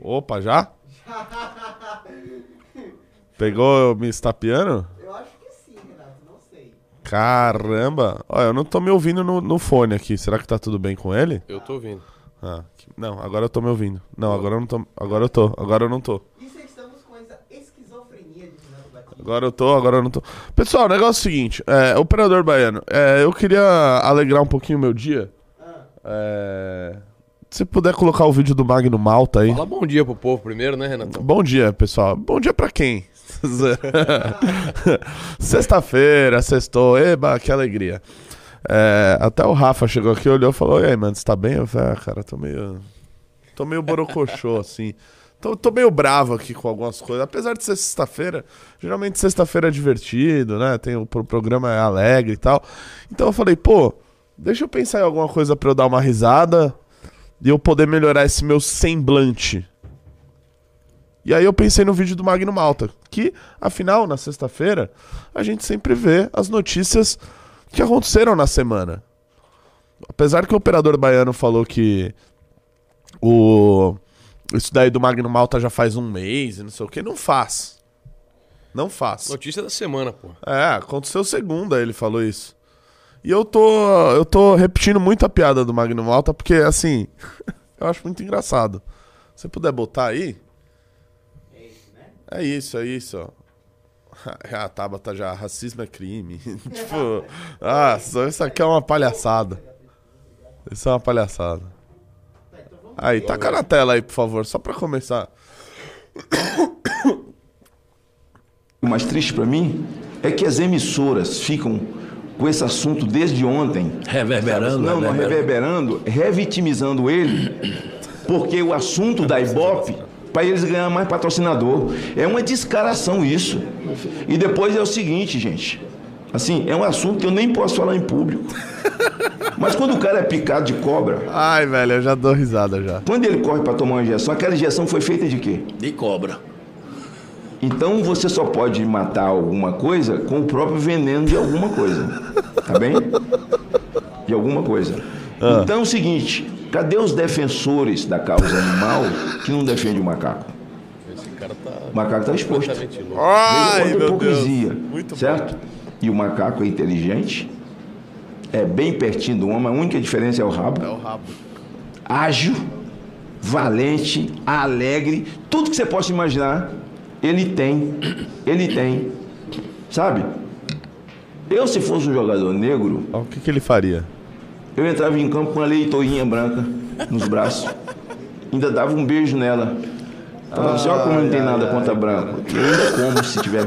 Opa, já? Pegou me estapeando? Eu acho que sim, Renato, não sei. Caramba! Olha, eu não tô me ouvindo no, no fone aqui. Será que tá tudo bem com ele? Eu tô ouvindo. Ah, que- não, agora eu tô me ouvindo. Não, agora eu não tô. Agora eu tô, agora eu não tô. Isso estamos com essa esquizofrenia de Renato Batista. Agora eu tô, agora eu não tô. Pessoal, o negócio é o seguinte: é, operador baiano, é, eu queria alegrar um pouquinho o meu dia. Ah, É, se puder colocar o vídeo do Magno Malta aí. Fala bom dia pro povo primeiro, né, Renatão? Bom dia, pessoal. Bom dia pra quem? Sexta-feira, sextou, eba, que alegria. É, até o Rafa chegou aqui, olhou e falou: E aí, mano, você tá bem? Eu falei: ah, cara, tô meio. Tô meio borocochô, assim. Tô, tô meio bravo aqui com algumas coisas. Apesar de ser sexta-feira, geralmente sexta-feira é divertido, né? Tem o pro- programa é alegre e tal. Então eu falei: pô, deixa eu pensar em alguma coisa pra eu dar uma risada e eu poder melhorar esse meu semblante. E aí eu pensei no vídeo do Magno Malta, que, afinal, na sexta-feira, a gente sempre vê as notícias que aconteceram na semana. Apesar que o operador baiano falou que o isso daí do Magno Malta já faz um mês e não sei o que, não faz. Não faz. Notícia da semana, pô. É, aconteceu segunda, ele falou isso. E eu tô, eu tô repetindo muito a piada do Magno Malta, porque, assim, eu acho muito engraçado. Se puder botar aí. é isso, né? É isso, é isso, ó. A Tabata já, racismo é crime. tipo, ah, isso aqui é uma palhaçada. Isso é uma palhaçada. Tá, Aí, taca na tela aí, por favor, só pra começar. O mais triste para mim é que as emissoras ficam com esse assunto desde ontem. Reverberando, Não, não reverberando. reverberando, revitimizando ele, porque o assunto da Ibope, para eles ganhar mais patrocinador. É uma descaração isso. E depois é o seguinte, gente. Assim, é um assunto que eu nem posso falar em público. Mas quando o cara é picado de cobra, Ai, velho, eu já dou risada já. quando ele corre para tomar uma injeção, aquela injeção foi feita de quê? De cobra. Então você só pode matar alguma coisa com o próprio veneno de alguma coisa. Tá bem? De alguma coisa. Então é o seguinte: cadê os defensores da causa animal que não defendem o macaco? Esse cara tá O macaco está exposto. Ai, meu quanta Deus. hipocrisia. Muito certo? E o macaco é inteligente, é bem pertinho do homem, a única diferença é o rabo. É o rabo. ágil, valente, alegre, tudo que você possa imaginar, ele tem. Ele tem. Sabe? Eu, se fosse um jogador negro, Ó, O que, que ele faria? eu entrava em campo com uma leitoinha branca nos braços. Ainda dava um beijo nela. Falava assim, ó como não tem nada contra branco. E ainda como se tiver.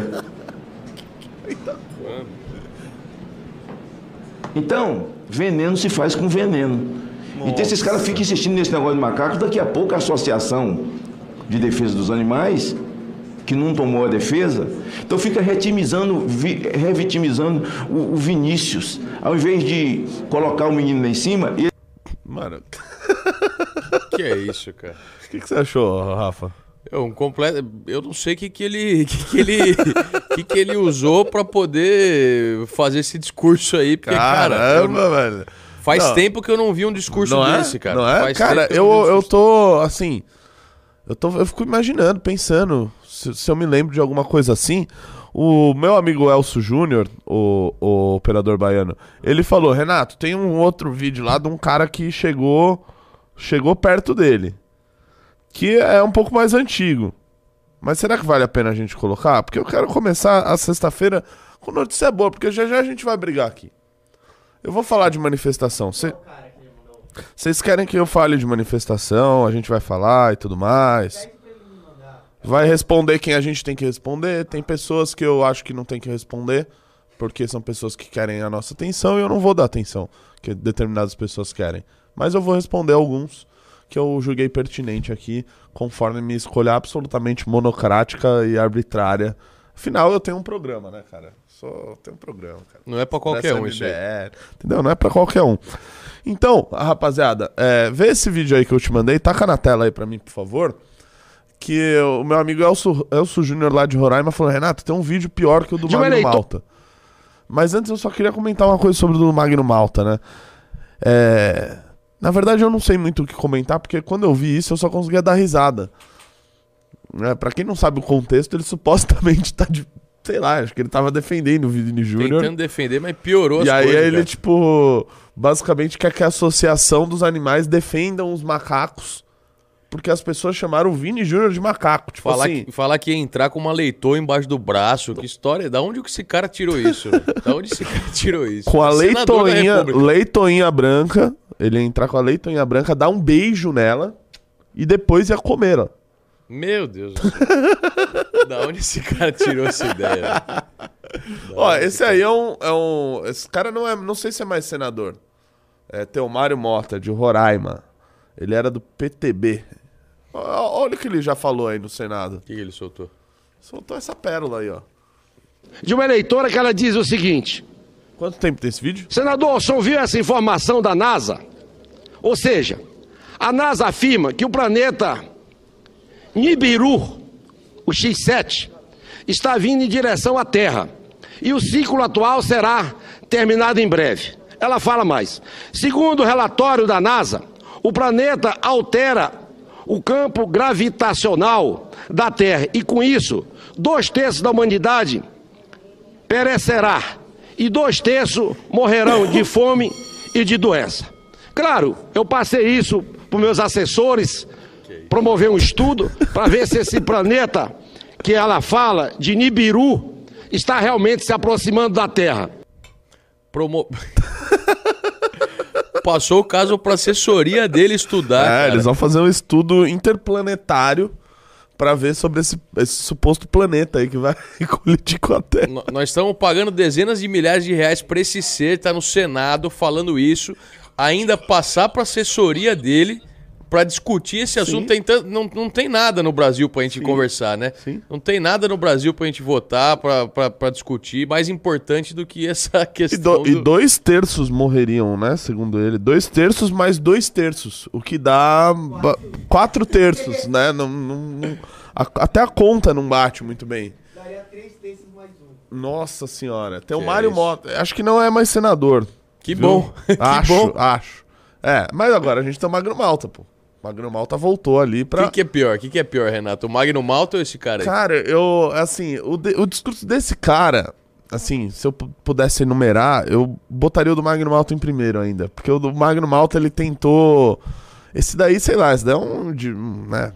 Então, veneno se faz com veneno. Então esses caras ficam insistindo nesse negócio de macaco, daqui a pouco a associação de defesa dos animais, que não tomou a defesa, então fica retimizando, vi- revitimizando o, o Vinícius. Ao invés de colocar o menino lá em cima, ele Mano, Que é isso, cara? o que, que você achou, Rafa? É um completo. Eu não sei o que, que ele. que, que ele. que, que ele usou pra poder fazer esse discurso aí. Porque, cara, eu- Caramba, velho. faz Não. tempo que eu não vi um discurso não desse, é? cara. Não é? Faz cara, eu, um eu tô, assim... Eu, tô, eu fico imaginando, pensando, se, se eu me lembro de alguma coisa assim. O meu amigo Elcio Júnior, o, o operador baiano, ele falou, Renato, tem um outro vídeo lá de um cara que chegou, chegou perto dele. Que é um pouco mais antigo. Mas será que vale a pena a gente colocar? Porque eu quero começar a sexta-feira com notícia boa, porque já já a gente vai brigar aqui. Eu vou falar de manifestação. Vocês querem que eu fale de manifestação, a gente vai falar e tudo mais. Pede pra ele me mandar. Vai responder quem a gente tem que responder. Tem pessoas que eu acho que não tem que responder, porque são pessoas que querem a nossa atenção e eu não vou dar atenção que determinadas pessoas querem. Mas eu vou responder alguns que eu julguei pertinente aqui, conforme minha escolha absolutamente monocrática e arbitrária. Afinal, eu tenho um programa, né, cara? Só tenho um programa, cara. Não é pra qualquer Dessa um isso aí. Entendeu? Não é pra qualquer um. Então, rapaziada, é, vê esse vídeo aí que eu te mandei, taca na tela aí pra mim, por favor. Que o meu amigo Elcio, Elcio Júnior lá de Roraima falou: Renato, tem um vídeo pior que o do De Magno. Malta. Mas antes eu só queria comentar uma coisa sobre o do Magno Malta, né? É, Na verdade, eu não sei muito o que comentar, porque quando eu vi isso, eu só conseguia dar risada. É, pra quem não sabe o contexto, ele supostamente tá de. Sei lá, acho que ele tava defendendo o Vini Júnior. Tentando defender, mas piorou as E aí coisas, ele, cara. tipo, basicamente quer que a associação dos animais defendam os macacos. Porque as pessoas chamaram o Vini Júnior de macaco. Tipo Falar, assim. que, falar que ia entrar com uma leitor embaixo do braço. Que história? Da onde que esse cara tirou isso? da onde esse cara tirou isso? Com a leitoinha, leitoinha branca. Ele ia entrar com a leitoinha branca, dar um beijo nela e depois ia comê-la. Meu Deus do céu. da onde esse cara tirou essa ideia? Ó, esse aí é um, é um. Esse cara não é. Não sei se é mais senador. É Teomário Mota, de Roraima. Ele era do PTB. Olha o que ele já falou aí no Senado. O que que ele soltou? Soltou essa pérola aí, ó. de uma eleitora que ela diz o seguinte: Quanto tempo tem esse vídeo? Senador, o senhor viu essa informação da NASA? Ou seja, a NASA afirma que o planeta Nibiru, o X7, está vindo em direção à Terra e o ciclo atual será terminado em breve. Ela fala mais. Segundo o relatório da NASA, o planeta altera o campo gravitacional da Terra e, com isso, dois terços da humanidade perecerá e dois terços morrerão de fome e de doença. Claro, eu passei isso para meus assessores, promover um estudo para ver se esse planeta que ela fala de Nibiru está realmente se aproximando da Terra. Promo... Passou o caso pra assessoria dele estudar. é, cara. eles vão fazer um estudo interplanetário pra ver sobre esse, esse suposto planeta aí que vai colidir com a Terra. No- Nós estamos pagando dezenas de milhares de reais pra esse ser estar no Senado falando isso, ainda passar pra assessoria dele pra discutir esse assunto. Tem tan- não, não tem nada no Brasil pra gente conversar, né? Sim. Não tem nada no Brasil pra gente votar, pra discutir, mais importante do que essa E, questão do- e do- dois terços morreriam, né? Segundo ele. Dois terços mais dois terços. O que dá ba- quatro terços, né? Não, não- não- a- até a conta não bate muito bem. Daria três terços mais um. Nossa senhora. Tem o Que Mário é? Mota. Acho que não é mais senador. Que viu? bom. que Acho, bom. acho. É, mas agora a gente tem o Magno Malta, pô. O Magno Malta voltou ali O pra. que, que é pior? O que, que é pior, Renato? O Magno Malta ou esse cara aí? Cara, eu, assim, o, de- o discurso desse cara, assim, se eu pu- pudesse enumerar, eu botaria o do Magno Malta em primeiro ainda. Porque o do Magno Malta, ele tentou. Esse daí, sei lá, esse daí é um, de, um, né,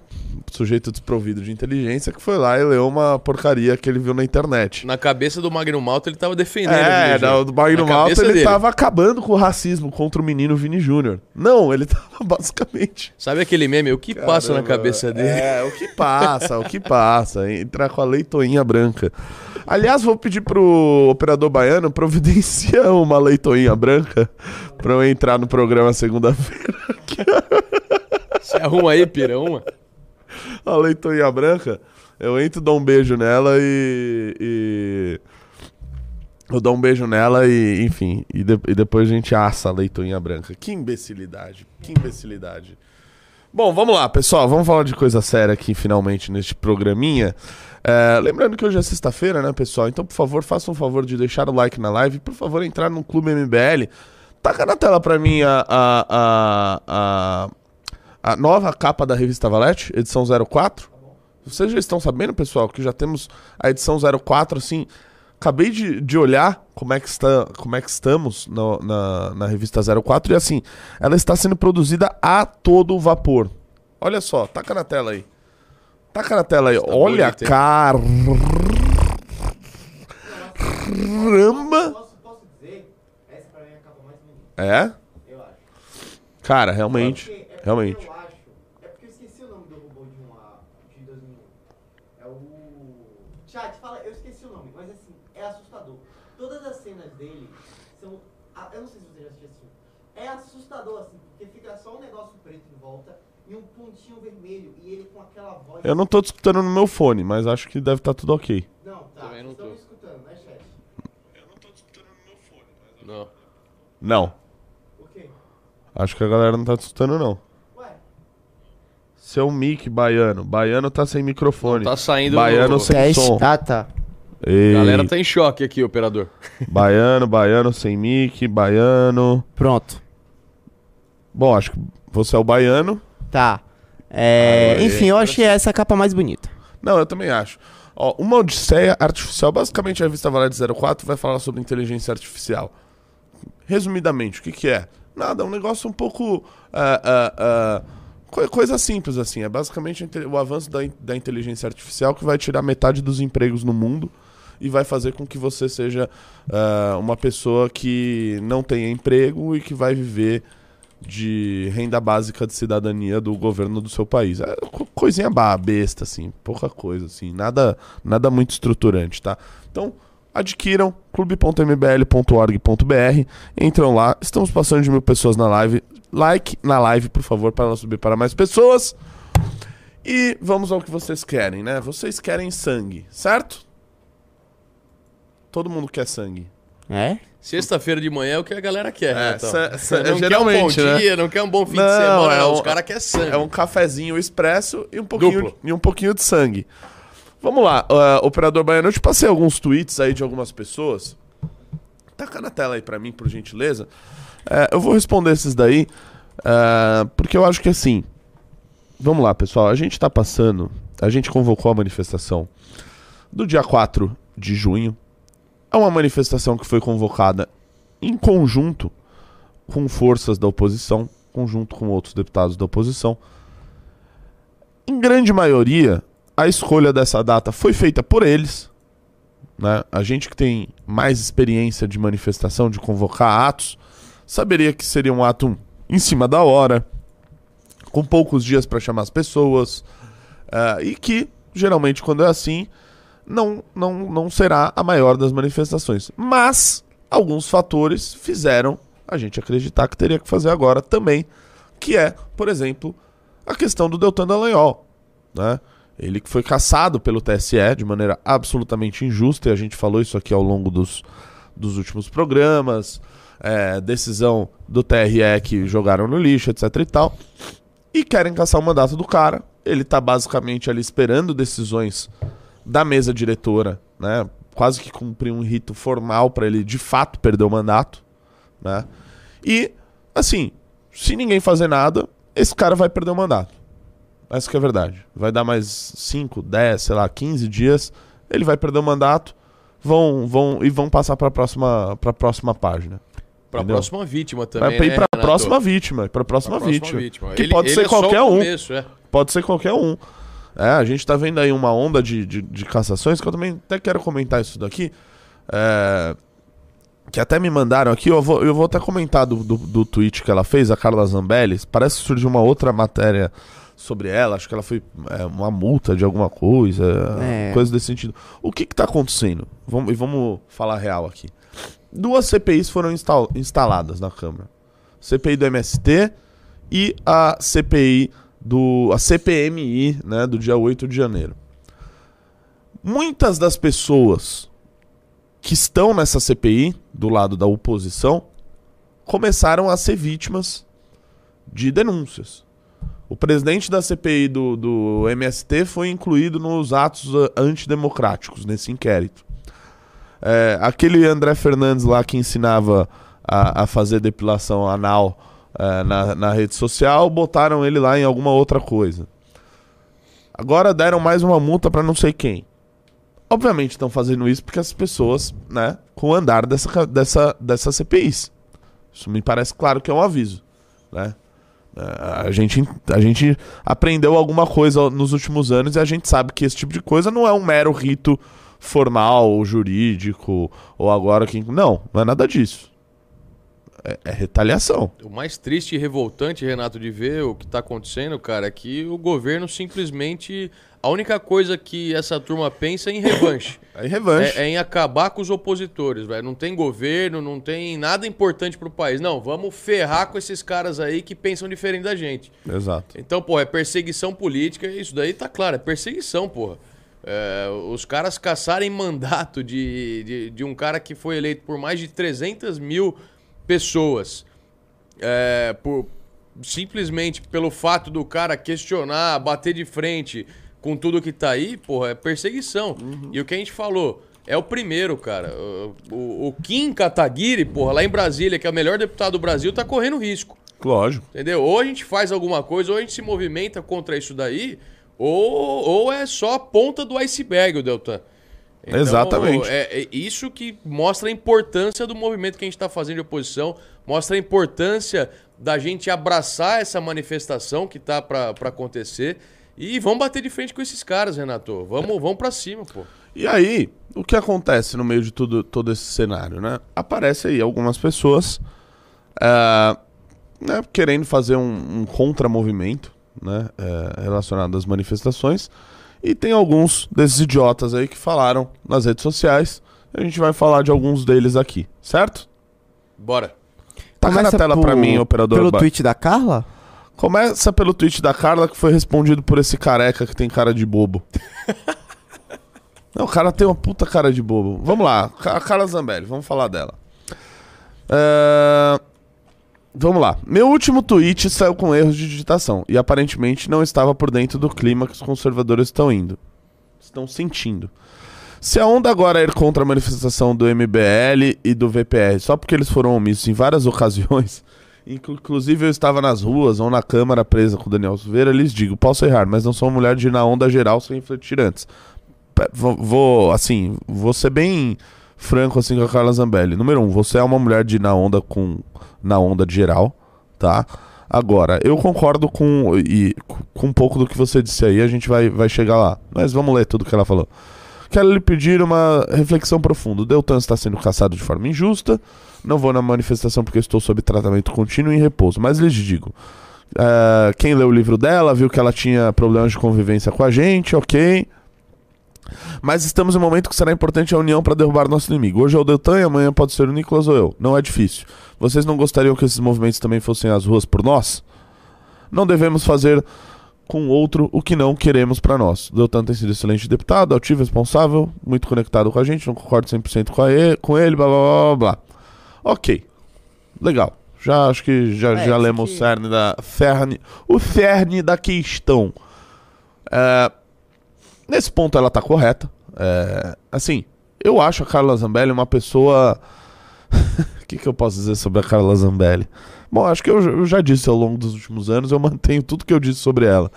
sujeito desprovido de inteligência que foi lá e leu uma porcaria que ele viu na internet. Na cabeça do Magno Malta ele tava defendendo. É, da- do Magno Na Malta ele dele. tava acabando com o racismo contra o menino Vini Júnior. Não, ele tava basicamente. Sabe aquele meme? O que passa na Caramba, cabeça dele? É, o que passa, o que passa. Entrar com a leitoinha branca. Aliás, vou pedir pro operador baiano providencia uma leitoinha branca pra eu entrar no programa segunda-feira. Você arruma aí, pira, uma. A leitoinha branca, eu entro, dou um beijo nela e. e- Eu dou um beijo nela e, enfim, e, de- e depois a gente assa a leitoinha branca. Que imbecilidade, que imbecilidade. Bom, vamos lá, pessoal. Vamos falar de coisa séria aqui, finalmente, neste programinha. É, lembrando que hoje é sexta-feira, né, pessoal? Então, por favor, façam um favor de deixar o like na live. Por favor, entrar no Clube MBL. Taca na tela pra mim a, a, a, a, a nova capa da revista Valete, edição 04. Vocês já estão sabendo, pessoal, que já temos a edição 04, assim... Acabei de, de olhar como é que, está, como é que estamos no- na, na revista 04 e assim, ela está sendo produzida a todo vapor. Olha só, taca na tela aí. Taca na tela aí. Olha, bonito, caramba. Posso, posso dizer, essa pra mim é a capa mais bonita, É? eu acho. Cara, realmente. Porque- é porque Realmente. Eu acho. É porque eu esqueci o nome do robô de uma. de 2001. É o. Chat, fala, eu esqueci o nome, mas assim, é assustador. Todas as cenas dele são. Eu não sei se você já assistiu. É assustador, assim, porque fica só um negócio preto em volta e um pontinho vermelho e ele com aquela voz. Eu não tô te escutando no meu fone, mas acho que deve estar tudo ok. Não, tá. Também não Vocês estão tô. me escutando, né, chat? Não. Não. O quê? Acho que a galera não tá te escutando, não. Ué? Seu mic, baiano. Baiano tá sem microfone. Tá saindo. Baiano sem Teste. som. Ah, tá. Ei, A galera tá em choque aqui, operador. Baiano, baiano sem mic, baiano. Pronto. Bom, acho que você é o baiano. Tá. É, Ah, é, enfim, eu achei essa capa mais bonita. Não, eu também acho. Ó, uma odisseia artificial. Basicamente, a revista Valete 04 vai falar sobre inteligência artificial. Resumidamente, o que, que é? Nada, é um negócio um pouco. ah, ah, co- coisa simples, assim. É basicamente o avanço da, da inteligência artificial que vai tirar metade dos empregos no mundo e vai fazer com que você seja ah, uma pessoa que não tenha emprego e que vai viver de renda básica de cidadania do governo do seu país. É co- coisinha besta, assim, pouca coisa, assim, nada, nada muito estruturante, tá? Então, adquiram clube.mbl.org.br, entram lá, estamos passando de mil pessoas na live, like na live, por favor, para ela subir para mais pessoas. E vamos ao que vocês querem, né? Vocês querem sangue, certo? Todo mundo quer sangue. É? Sexta-feira de manhã é o que a galera quer, né? É, Então, não quer um bom geralmente, né? dia, não quer um bom fim Não, de semana, é um- Os caras querem sangue. É um cafezinho expresso e um pouquinho, Duplo. e um pouquinho de sangue. Vamos lá, ah, operador baiano, eu te passei alguns tweets aí de algumas pessoas. Taca na tela aí pra mim, por gentileza. É, eu vou responder esses daí, ah, porque eu acho que assim. Vamos lá, pessoal. A gente tá passando. A gente convocou a manifestação do dia 4 de junho. É uma manifestação que foi convocada em conjunto com forças da oposição, conjunto com outros deputados da oposição. Em grande maioria, a escolha dessa data foi feita por eles. Né? A gente que tem mais experiência de manifestação, de convocar atos, saberia que seria um ato em cima da hora, com poucos dias para chamar as pessoas, ah, e que, geralmente, quando é assim, não, não, não será a maior das manifestações. Mas alguns fatores fizeram a gente acreditar que teria que fazer agora também, que é, por exemplo, a questão do Deltan Dallagnol, né? Ele que foi caçado pelo TSE de maneira absolutamente injusta, e a gente falou isso aqui ao longo dos, dos últimos programas, é, decisão do TRE que jogaram no lixo, etc e tal, e querem caçar o mandato do cara. Ele tá basicamente ali esperando decisões da mesa diretora, né? Quase que cumprir um rito formal para ele de fato perder o mandato, né? E assim, se ninguém fazer nada, esse cara vai perder o mandato. Essa que é a verdade. Vai dar mais 5, 10, sei lá, 15 dias, ele vai perder o mandato, vão vão e vão passar para próxima para próxima página. Pra entendeu? próxima vítima também, ir né, pra Renato? próxima vítima, para Pra próxima, vítima, que Ele- pode ele ser é qualquer um. começo, é. Pode ser qualquer um. É, a gente tá vendo aí uma onda de, de, de cassações, que eu também até quero comentar isso daqui. É, que até me mandaram aqui, eu vou, eu vou até comentar do, do, do tweet que ela fez, a Carla Zambelli. Parece que surgiu uma outra matéria sobre ela, acho que ela foi é, uma multa de alguma coisa, É. coisa desse sentido. O que que tá acontecendo? Vamos, e vamos falar real aqui. Duas CPIs foram instal- instaladas na Câmara. CPI do MST e a CPI do a CPMI, né, do dia 8 de janeiro. Muitas das pessoas que estão nessa CPI do lado da oposição começaram a ser vítimas de denúncias. O presidente da CPI do, do MST foi incluído nos atos antidemocráticos nesse inquérito. É, aquele André Fernandes lá que ensinava a, a fazer depilação anal é, na, na rede social, botaram ele lá em alguma outra coisa. Agora deram mais uma multa pra não sei quem. Obviamente estão fazendo isso porque as pessoas, né, com o andar dessa, dessa, dessa CPIs. Isso me parece claro que é um aviso, né? A gente, a gente aprendeu alguma coisa nos últimos anos e a gente sabe que esse tipo de coisa não é um mero rito formal, ou jurídico, ou agora quem. Não, não é nada disso. É, é retaliação. O mais triste e revoltante, Renato, de ver o que tá acontecendo, cara, é que o governo simplesmente. A única coisa que essa turma pensa é em revanche. É revanche. É, é em acabar com os opositores, velho. Não tem governo, não tem nada importante pro país. Não, vamos ferrar com esses caras aí que pensam diferente da gente. Exato. Então, pô, é perseguição política, isso daí tá claro, é perseguição, porra. É, os caras caçarem mandato de, de, de um cara que foi eleito por mais de 300 mil pessoas, é, por, simplesmente pelo fato do cara questionar, bater de frente com tudo que tá aí, porra, é perseguição. E o que a gente falou, é o primeiro, cara. O, o, Kim Kataguiri, porra, lá em Brasília, que é o melhor deputado do Brasil, tá correndo risco. Lógico. Entendeu? Ou a gente faz alguma coisa, ou a gente se movimenta contra isso daí, ou, ou é só a ponta do iceberg, o Deltan. Então, Exatamente. É, é isso que mostra a importância do movimento que a gente está fazendo de oposição, mostra a importância da gente abraçar essa manifestação que tá para acontecer. E vamos bater de frente com esses caras, Renato. Vamos, vamos para cima, pô. E aí, o que acontece no meio de tudo, todo esse cenário, né? Aparece aí algumas pessoas é, né, querendo fazer um, um contramovimento né, é, relacionado às manifestações. E tem alguns desses idiotas aí que falaram nas redes sociais. A gente vai falar de alguns deles aqui, certo? Bora. Taca na Começa tela por- pra mim, operador. Pelo Ba- tweet da Carla? Começa pelo tweet da Carla que foi respondido por esse careca que tem cara de bobo. Não, o cara tem uma puta cara de bobo. Vamos lá, a Carla Zambelli, vamos falar dela. É, Vamos lá. Meu último tweet saiu com erros de digitação e aparentemente não estava por dentro do clima que os conservadores estão indo. Estão sentindo. Se a onda agora é ir contra a manifestação do MBL e do VPR só porque eles foram omissos em várias ocasiões, inclusive eu estava nas ruas ou na câmara presa com o Daniel Silveira, lhes digo, posso errar, mas não sou uma mulher de ir na onda geral sem refletir antes. Vou, vou, assim, vou ser bem franco assim com a Carla Zambelli. Número um, você é uma mulher de ir na onda com na onda de geral, tá? Agora, eu concordo com, e, com um pouco do que você disse aí, a gente vai, vai chegar lá. Mas vamos ler tudo que ela falou. Quero lhe pedir uma reflexão profunda. O Deltan está sendo caçado de forma injusta. Não vou na manifestação porque estou sob tratamento contínuo e repouso. Mas lhes digo: eh, quem leu o livro dela viu que ela tinha problemas de convivência com a gente, ok. Mas estamos em um momento que será importante a união para derrubar nosso inimigo. Hoje é o Deltan e amanhã pode ser o Nicolas ou eu. Não é difícil. Vocês não gostariam que esses movimentos também fossem às ruas por nós? Não devemos fazer com outro o que não queremos para nós. O Deltan tem sido excelente deputado, altivo, responsável, muito conectado com a gente, não concordo 100% com, a e- com ele, blá blá blá blá. Ok. Legal. Já acho que já, É, já lemos que- o cerne da cerne, o cerne da questão. É, nesse ponto ela tá correta. É, assim, eu acho a Carla Zambelli uma pessoa o que, que eu posso dizer sobre a Carla Zambelli? Bom, acho que eu, eu já disse ao longo dos últimos anos, eu mantenho tudo que eu disse sobre ela.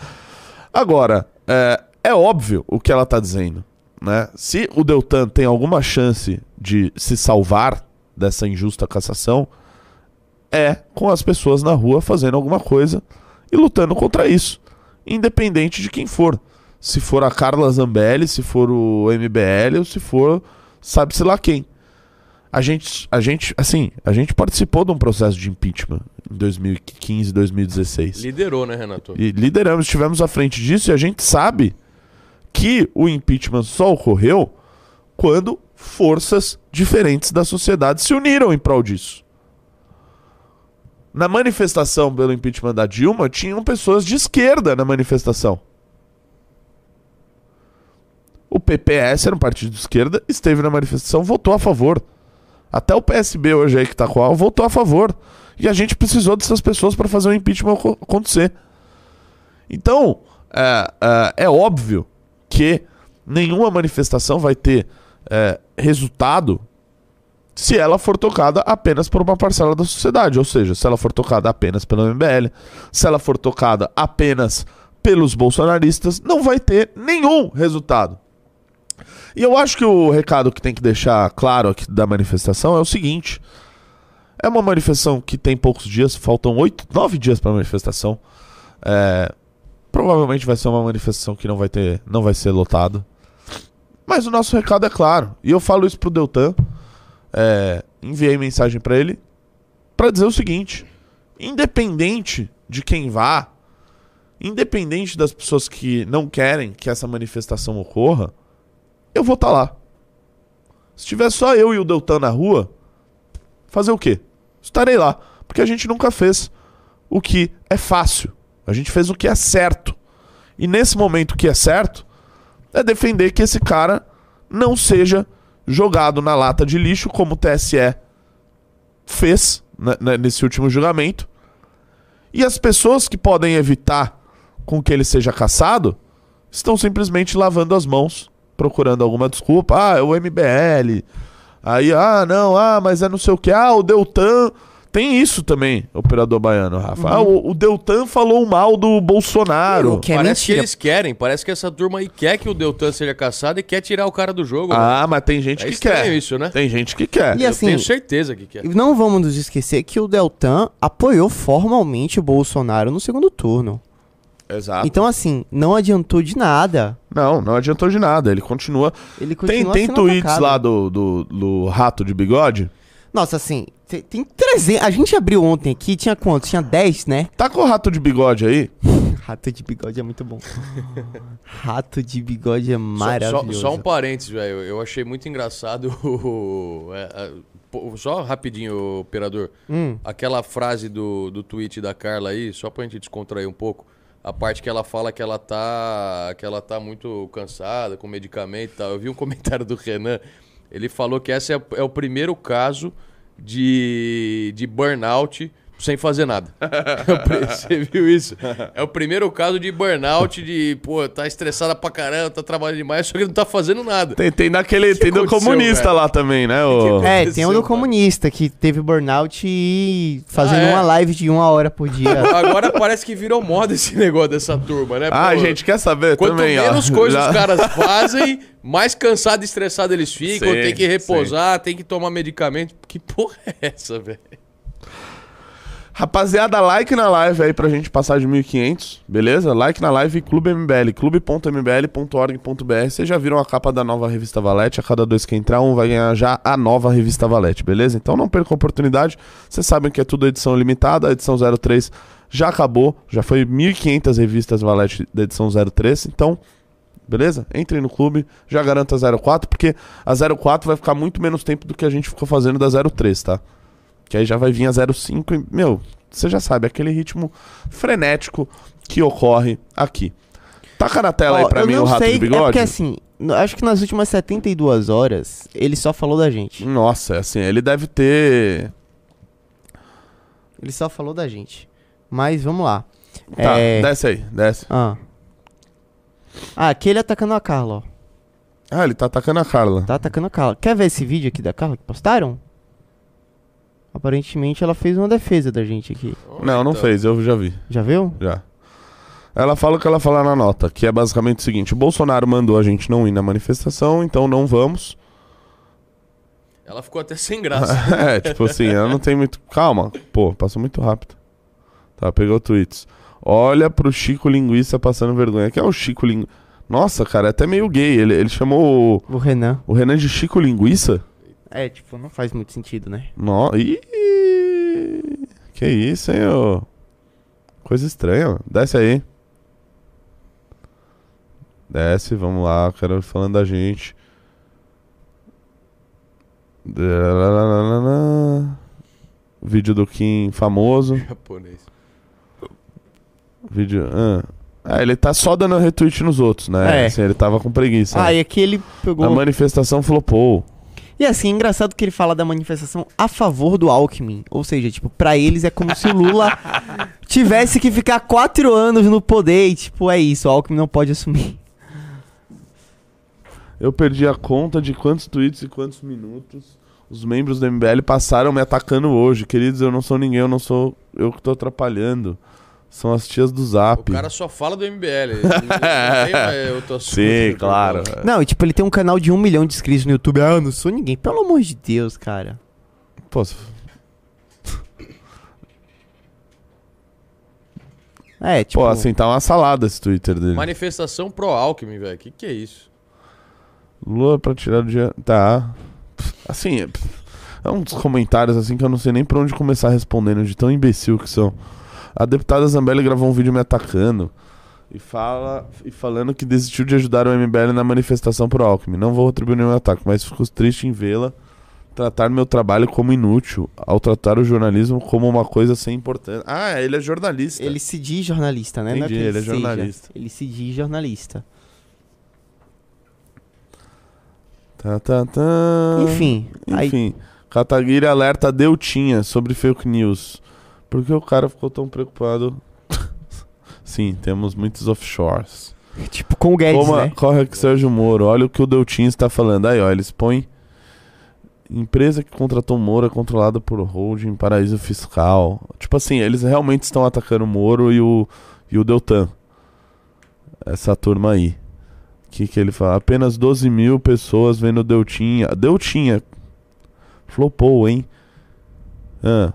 Agora, é, é óbvio o que ela tá dizendo. Né? Se o Deltan tem alguma chance de se salvar dessa injusta cassação, é com as pessoas na rua fazendo alguma coisa e lutando contra isso, independente de quem for. Se for a Carla Zambelli, se for o MBL ou se for sabe-se lá quem. A gente, a gente, assim, a gente participou de um processo de impeachment em 2015, 2016. Liderou, né, Renato? E lideramos, estivemos à frente disso e a gente sabe que o impeachment só ocorreu quando forças diferentes da sociedade se uniram em prol disso. Na manifestação pelo impeachment da Dilma, tinham pessoas de esquerda na manifestação. O PPS era um partido de esquerda, esteve na manifestação, votou a favor. Até o PSB hoje aí que tá com a votou a favor. E a gente precisou dessas pessoas para fazer o impeachment aco- acontecer. Então, é, é, é óbvio que nenhuma manifestação vai ter é, resultado se ela for tocada apenas por uma parcela da sociedade. Ou seja, se ela for tocada apenas pelo MBL, se ela for tocada apenas pelos bolsonaristas, não vai ter nenhum resultado. E eu acho que o recado que tem que deixar claro aqui da manifestação é o seguinte: é uma manifestação que tem poucos dias, faltam oito, nove dias para a manifestação. É, provavelmente vai ser uma manifestação que não vai ter, não vai ser lotado. Mas o nosso recado é claro. E eu falo isso pro Deltan. É, enviei mensagem para ele para dizer o seguinte: independente de quem vá, independente das pessoas que não querem que essa manifestação ocorra, eu vou estar lá. Se tiver só eu e o Deltan na rua, fazer o quê? Estarei lá, porque a gente nunca fez o que é fácil. A gente fez o que é certo. E nesse momento que é certo é defender que esse cara não seja jogado na lata de lixo como o TSE fez né, né, nesse último julgamento. E as pessoas que podem evitar com que ele seja caçado estão simplesmente lavando as mãos, procurando alguma desculpa. Ah, é o MBL. Aí, ah, não, ah, mas é não sei o que. Ah, o Deltan Tem isso também, operador baiano, Rafa. Ah, o, o Deltan falou mal do Bolsonaro. Que é parece que mentira. eles querem, parece que essa turma aí quer que o Deltan seja caçado e quer tirar o cara do jogo. né? Ah, mas tem gente É que quer. isso, né? Tem gente que quer. E Eu assim, tenho certeza que quer. E Não vamos nos esquecer que o Deltan apoiou formalmente o Bolsonaro no segundo turno. Exato. Então, assim, não adiantou de nada. Não, não adiantou de nada. Ele continua. Ele Tem, continua tem sendo tweets atacado. lá do, do, do rato de bigode? Nossa, assim, te- tem 300. A gente abriu ontem aqui, tinha quantos? Tinha 10, né? Tá com o rato de bigode aí? Rato de bigode é muito bom. Rato de bigode é Só- maravilhoso. Só, só um parênteses, velho. Eu achei muito engraçado o. é, é, só rapidinho, operador. Hum. Aquela frase do, do tweet da Carla aí, só pra gente descontrair um pouco. A parte que ela fala que ela tá. que ela tá muito cansada com medicamento e tal. Eu vi um comentário do Renan. Ele falou que esse é, é o primeiro caso de, de burnout sem fazer nada. Você viu isso? É o primeiro caso de burnout, de, pô, tá estressada pra caramba, tá trabalhando demais, só que não tá fazendo nada. Tem, tem naquele. Tem do aconteceu, comunista velho? lá também, né? O... que- É, tem um do comunista que teve burnout e fazendo Ah, é? uma live de uma hora por dia. Agora parece que virou moda esse negócio dessa turma, né? Ah, Pô, gente, quer saber Quanto também, ó. menos coisas Já- os caras fazem, mais cansado e estressado eles ficam, Sim, tem que repousar, tem que tomar medicamento. Que porra é essa, velho? Rapaziada, like na live aí pra gente passar de 1.500, beleza? Like na live Clube MBL, clube.mbl.org.br. Vocês já viram a capa da nova revista Valete? A cada dois que entrar, um vai ganhar já a nova revista Valete, beleza? Então não perca a oportunidade. Vocês sabem que é tudo edição limitada, a edição 03 já acabou, já foi 1.500 revistas Valete da edição 03, então Beleza? Entrem no clube, já garanta a 04, porque a 04 vai ficar muito menos tempo do que a gente ficou fazendo da 03, tá? Que aí já vai vir a 05 e, meu, você já sabe, aquele ritmo frenético que ocorre aqui. Taca na tela Ó, aí pra mim o rato sei, de bigode. É porque assim, acho que nas últimas 72 horas, ele só falou da gente. Nossa, assim, ele deve ter. Ele só falou da gente. Mas vamos lá. Tá, É, desce aí, desce. Ah. Ah, aqui ele atacando a Carla, ó. Ah, ele tá atacando a Carla. Tá atacando a Carla. Quer ver esse vídeo aqui da Carla que postaram? Aparentemente ela fez uma defesa da gente aqui. Não, não fez, eu já vi, Já viu? já. Ela fala o que ela fala na nota, que é basicamente o seguinte: o Bolsonaro mandou a gente não ir na manifestação, então não vamos. Ela ficou até sem graça. é, tipo assim, ela não tem muito. Calma, pô, passou muito rápido. Tá, pegou tweets. Olha pro Chico Linguiça passando vergonha. Que é o Chico Linguiça. Nossa, cara, é até meio gay. Ele, ele chamou o, O Renan. o Renan de Chico Linguiça? É, tipo, não faz muito sentido, né? No... Ih, que isso, hein, ô? Coisa estranha, mano. Desce aí. Desce, vamos lá, quero falando da gente. Vídeo do Kim famoso. Japonês. Vídeo. Ah. Ah, ele tá só dando retweet nos outros, né? É. Assim, ele tava com preguiça. Ah, né? e aqui ele A pegou. manifestação flopou. E assim, é engraçado que ele fala da manifestação a favor do Alckmin. Ou seja, tipo, pra eles é como se o Lula tivesse que ficar quatro anos no poder e, tipo, é isso, o Alckmin não pode assumir. Eu perdi a conta de quantos tweets e quantos minutos os membros do MBL passaram me atacando hoje. Queridos, eu não sou ninguém, eu não sou eu que tô atrapalhando. São as tias do O Zap. cara só fala do MBL. outro assunto. Sim, claro. Não, e tipo, ele tem um canal de um milhão de inscritos no YouTube. Ah, eu não sou ninguém. Pelo amor de Deus, cara. Pô, se- É, tipo. pô, assim, tá uma salada esse Twitter dele. Manifestação pro Alckmin, velho. Que que é isso? Lula pra tirar o dia. Tá. Assim, é- é uns comentários assim que eu não sei nem pra onde começar respondendo, de tão imbecil que são. A deputada Zambelli gravou um vídeo me atacando e fala e falando que desistiu de ajudar o MBL na manifestação pro Alckmin. Não vou atribuir nenhum ataque, mas fico triste em vê-la tratar meu trabalho como inútil, ao tratar o jornalismo como uma coisa sem importância. Ah, ele é jornalista. Ele se diz jornalista, né? Não Entendi, que ele é seja. jornalista. Ele se diz jornalista. Tá, tá, tá. Enfim, aí Enfim, Kataguiri alerta Deltinha sobre fake news. Por que o cara ficou tão preocupado? Sim, temos muitos offshores. tipo com o Guedes, Como né? corre aqui Sérgio Moro, olha o que o Deltinha está falando. Aí, ó, eles põem Empresa que contratou Moro é controlada por holding paraíso fiscal. Tipo assim, eles realmente estão atacando o Moro e o, e o Deltan. Essa turma aí. O que, que ele fala? Apenas 12 mil pessoas vendo Deltinha. Deltinha. Flopou, hein? Ah,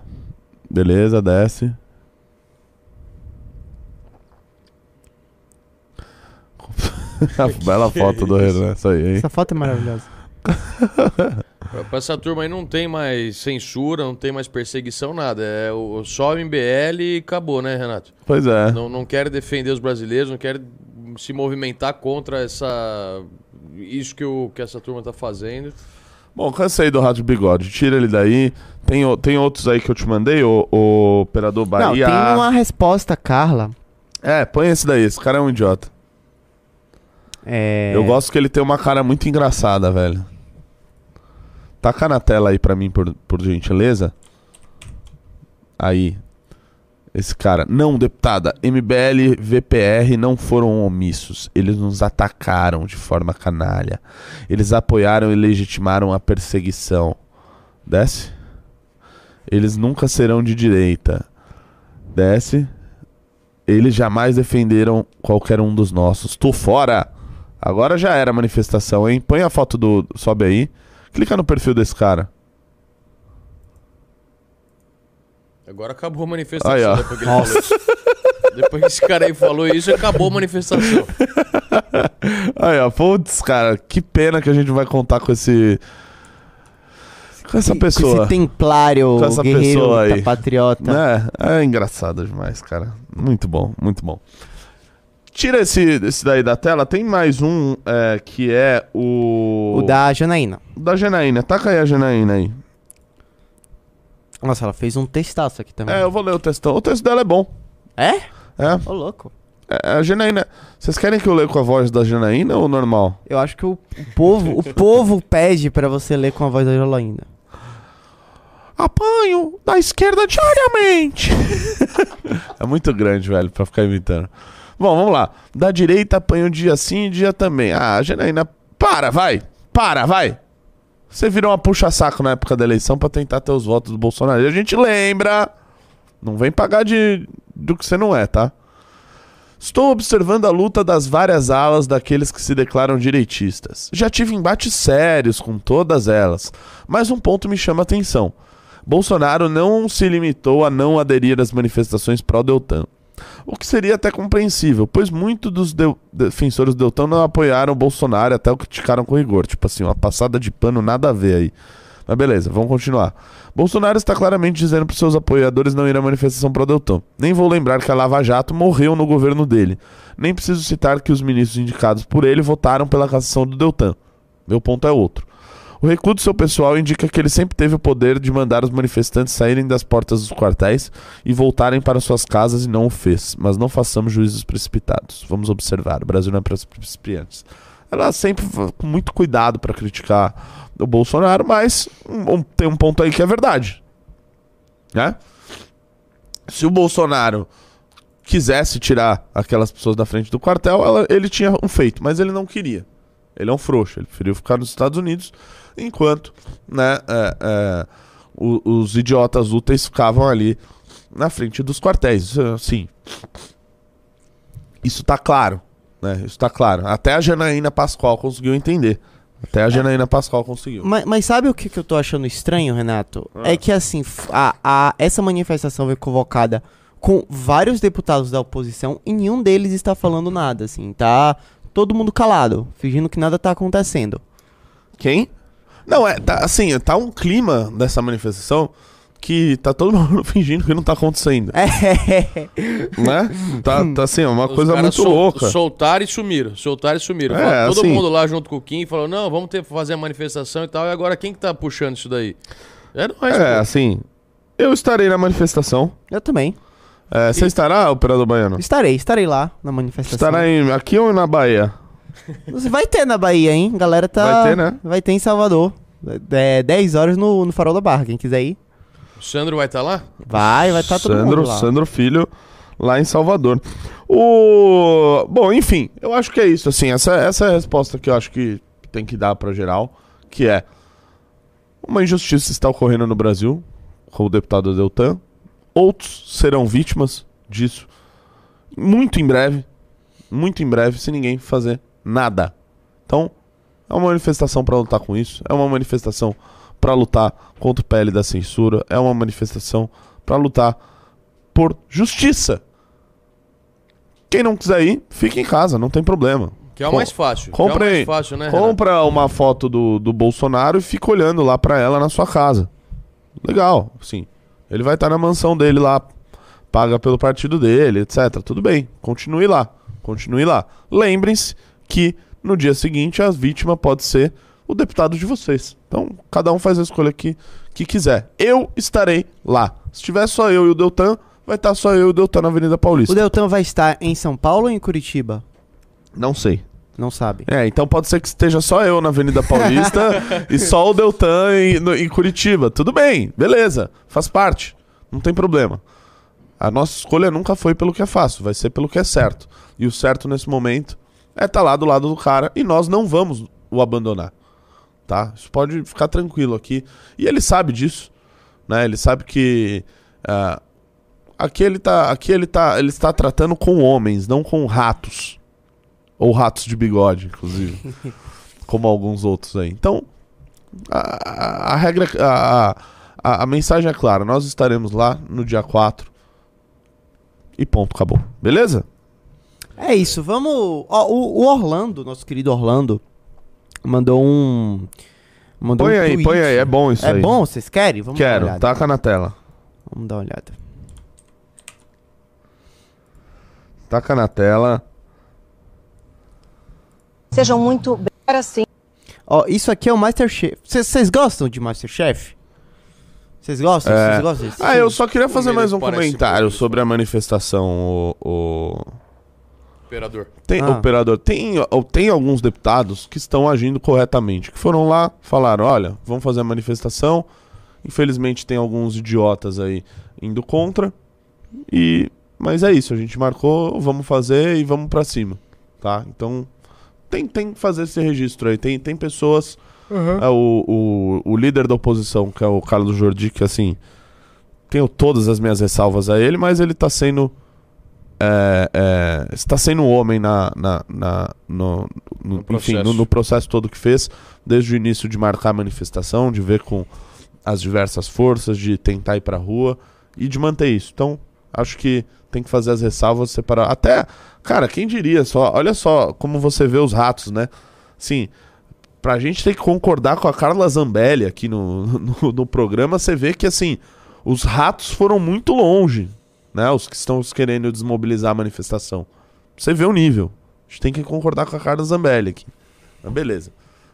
beleza, desce. Bela foto do Renan, isso aí, hein? Essa foto é maravilhosa. Pra pra essa turma aí não tem mais censura, não tem mais perseguição, nada. É o só o MBL e acabou, né, Renato? Pois é. Não, não quer defender os brasileiros, não quer se movimentar contra essa isso que, o, que essa turma tá fazendo. Bom, cansei do Rádio Bigode. Tira ele daí. Tem, tem outros aí que eu te mandei, o, o Operador Não, Bahia. tem uma resposta, Carla. É, põe esse daí. Esse cara é um idiota. É... Eu gosto que ele tem uma cara muito engraçada, velho. Taca na tela aí pra mim, por, por gentileza. Aí. Esse cara. Não, deputada. MBL, VPR não foram omissos. Eles nos atacaram de forma canalha. Eles apoiaram e legitimaram a perseguição. Desce. Eles nunca serão de direita. Desce. Eles jamais defenderam qualquer um dos nossos. Tô fora! Agora já era a manifestação, hein? Põe a foto do. Sobe aí. Clica no perfil desse cara. Agora acabou a manifestação. Aí, ó. Depois que ele falou isso. Depois que esse cara aí falou isso, acabou a manifestação. Aí, ó. Putz, cara, que pena que a gente vai contar com esse. Com essa Com pessoa. esse templário Com essa guerreiro pessoa aí. patriota. Né? É engraçado demais, cara. Muito bom, muito bom. Tira esse, esse daí da tela. Tem mais um é, que é o. O da Janaína. Da Janaína. Taca aí a Janaína aí. Nossa, ela fez um testaço aqui também. É, eu vou ler o textão. O texto dela é bom. É? É. Ô, louco. É, A Janaína. Vocês querem que eu leia com a voz da Janaína ou normal? Eu acho que o povo, o povo pede pra você ler com a voz da Jolaína. Apanho da esquerda diariamente. é muito grande, velho, pra ficar imitando. Bom, vamos lá. Da direita apanho dia sim e dia também. Ah, Janaína, para, vai. Para, vai. Você virou uma puxa-saco na época da eleição pra tentar ter os votos do Bolsonaro. E a gente lembra. Não vem pagar de do que você não é, tá? Estou observando a luta das várias alas daqueles que se declaram direitistas. Já tive embates sérios com todas elas, mas um ponto me chama a atenção. Bolsonaro não se limitou a não aderir às manifestações pró-Deltan. O que seria até compreensível, pois muitos dos deu- defensores do Deltan não apoiaram o Bolsonaro até o criticaram com rigor. Tipo assim, uma passada de pano nada a ver aí. Mas beleza, vamos continuar. Bolsonaro está claramente dizendo para seus apoiadores não ir à manifestação pró-Deltan. Nem vou lembrar que a Lava Jato morreu no governo dele. Nem preciso citar que os ministros indicados por ele votaram pela cassação do Deltan. Meu ponto é outro. O recuo do seu pessoal indica que ele sempre teve o poder de mandar os manifestantes saírem das portas dos quartéis e voltarem para suas casas e não o fez. Mas não façamos juízos precipitados. Vamos observar. O Brasil não é para principiantes. Ela sempre com muito cuidado para criticar o Bolsonaro, mas um- tem um ponto aí que é verdade. Né? Se o Bolsonaro quisesse tirar aquelas pessoas da frente do quartel, ela- ele tinha um feito, mas ele não queria. Ele é um frouxo, ele preferiu ficar nos Estados Unidos, enquanto né, é, é, o- os idiotas úteis ficavam ali na frente dos quartéis. Isso, Assim, isso tá claro, né? Isso tá claro. Até a Janaína Pascoal conseguiu entender. Até a Janaína Pascoal conseguiu. Mas, mas sabe o que, que eu tô achando estranho, Renato? É que assim, a, a- essa manifestação foi convocada com vários deputados da oposição e nenhum deles está falando nada, assim, tá todo mundo calado, fingindo que nada tá acontecendo. Quem? Não, é, tá, assim, tá um clima dessa manifestação que tá todo mundo fingindo que não tá acontecendo, É, né? Tá, tá assim, é uma Os coisa muito sol- louca. Soltaram e sumiram. Soltaram e sumiram. É, Todo assim- mundo lá junto com o Kim falou: não, vamos ter, fazer a manifestação e tal. E agora quem que tá puxando isso daí? É nós, É, pô. assim, eu estarei na manifestação. eu também. É, você estará, operador baiano? Estarei, estarei lá na manifestação. Estará em, aqui ou na Bahia? Você vai ter na Bahia, hein? Galera tá. Vai ter, né? Vai ter em Salvador. É 10 horas no, no Farol da Barra, quem quiser ir. O Sandro vai estar lá? Vai, vai estar todo Sandro, mundo lá. Sandro Filho, lá em Salvador. O... Bom, enfim, eu acho que é isso, assim, essa, essa é a resposta que eu acho que tem que dar pra geral, que é Uma injustiça está ocorrendo no Brasil com o deputado Deltan. Outros serão vítimas disso muito em breve. Muito em breve, se ninguém fazer nada. Então, é uma manifestação para lutar com isso. É uma manifestação para lutar contra o PL da censura. É uma manifestação para lutar por justiça. Quem não quiser ir, fique em casa, não tem problema. Que é o mais fácil. compre é o aí. mais fácil, né? Compra uma foto do, do Bolsonaro e fica olhando lá pra ela na sua casa. Legal, sim. Ele vai estar na mansão dele lá, paga pelo partido dele, etc. Tudo bem, continue lá. Continue lá. Lembrem-se que no dia seguinte a vítima pode ser o deputado de vocês. Então, cada um faz a escolha que, que quiser. Eu estarei lá. Se tiver só eu e o Deltan, vai estar só eu e o Deltan na Avenida Paulista. O Deltan vai estar em São Paulo ou em Curitiba? Não sei. Não sabe. É, então pode ser que esteja só eu na Avenida Paulista e só o Deltan em, no- em Curitiba. Tudo bem, beleza, faz parte, não tem problema. A nossa escolha nunca foi pelo que é fácil, vai ser pelo que é certo. E o certo nesse momento é estar lá do lado do cara e nós não vamos o abandonar. Tá? Isso pode ficar tranquilo aqui. E ele sabe disso, né? Ele sabe que ah, aqui ele tá, aqui ele tá, ele está tratando com homens, não com ratos. Ou ratos de bigode, inclusive. como alguns outros aí. Então, a, a- a regra. A, a, a mensagem é clara. Nós estaremos lá no dia 4. E ponto, acabou. Beleza? É isso, vamos. Ó, o, o Orlando, nosso querido Orlando, mandou um. Mandou Põe um aí, tweet. põe aí. É bom isso É aí. bom? Vocês querem? Vamos dar uma Quero. olhada. Taca na tela. Vamos dar uma olhada. Taca na tela. Sejam muito bem. Agora sim, Ó, isso aqui é o Masterchef. Vocês vocês gostam de Masterchef? Vocês gostam? É. Vocês gostam desse Ah, eu só queria fazer mais um comentário sobre a manifestação. O, o- Operador. Tem, Ah. operador, tem, ou tem alguns deputados que estão agindo corretamente, que foram lá, falaram, olha, vamos fazer a manifestação. Infelizmente tem alguns idiotas aí indo contra. E mas é isso, a gente marcou, vamos fazer e vamos pra cima, tá? Então tem, tem que fazer esse registro aí. Tem, tem pessoas, é, o, o, o líder da oposição, que é o Carlos Jordi, que assim, tenho todas as minhas ressalvas a ele, mas ele tá sendo é, é, está sendo um homem na, na, na- no, no- enfim, processo. no, no processo todo que fez, desde o início de marcar a manifestação, de ver com as diversas forças, de tentar ir pra rua e de manter isso. Então, acho que tem que fazer as ressalvas, separar. Até, cara, quem diria só, olha só como você vê os ratos, né? Sim, pra gente ter que concordar com a Carla Zambelli aqui no, no, no programa, você vê que, assim, os ratos foram muito longe, né? Os que estão querendo desmobilizar a manifestação. Você vê o nível. A gente tem que concordar com a Carla Zambelli aqui. Mas beleza.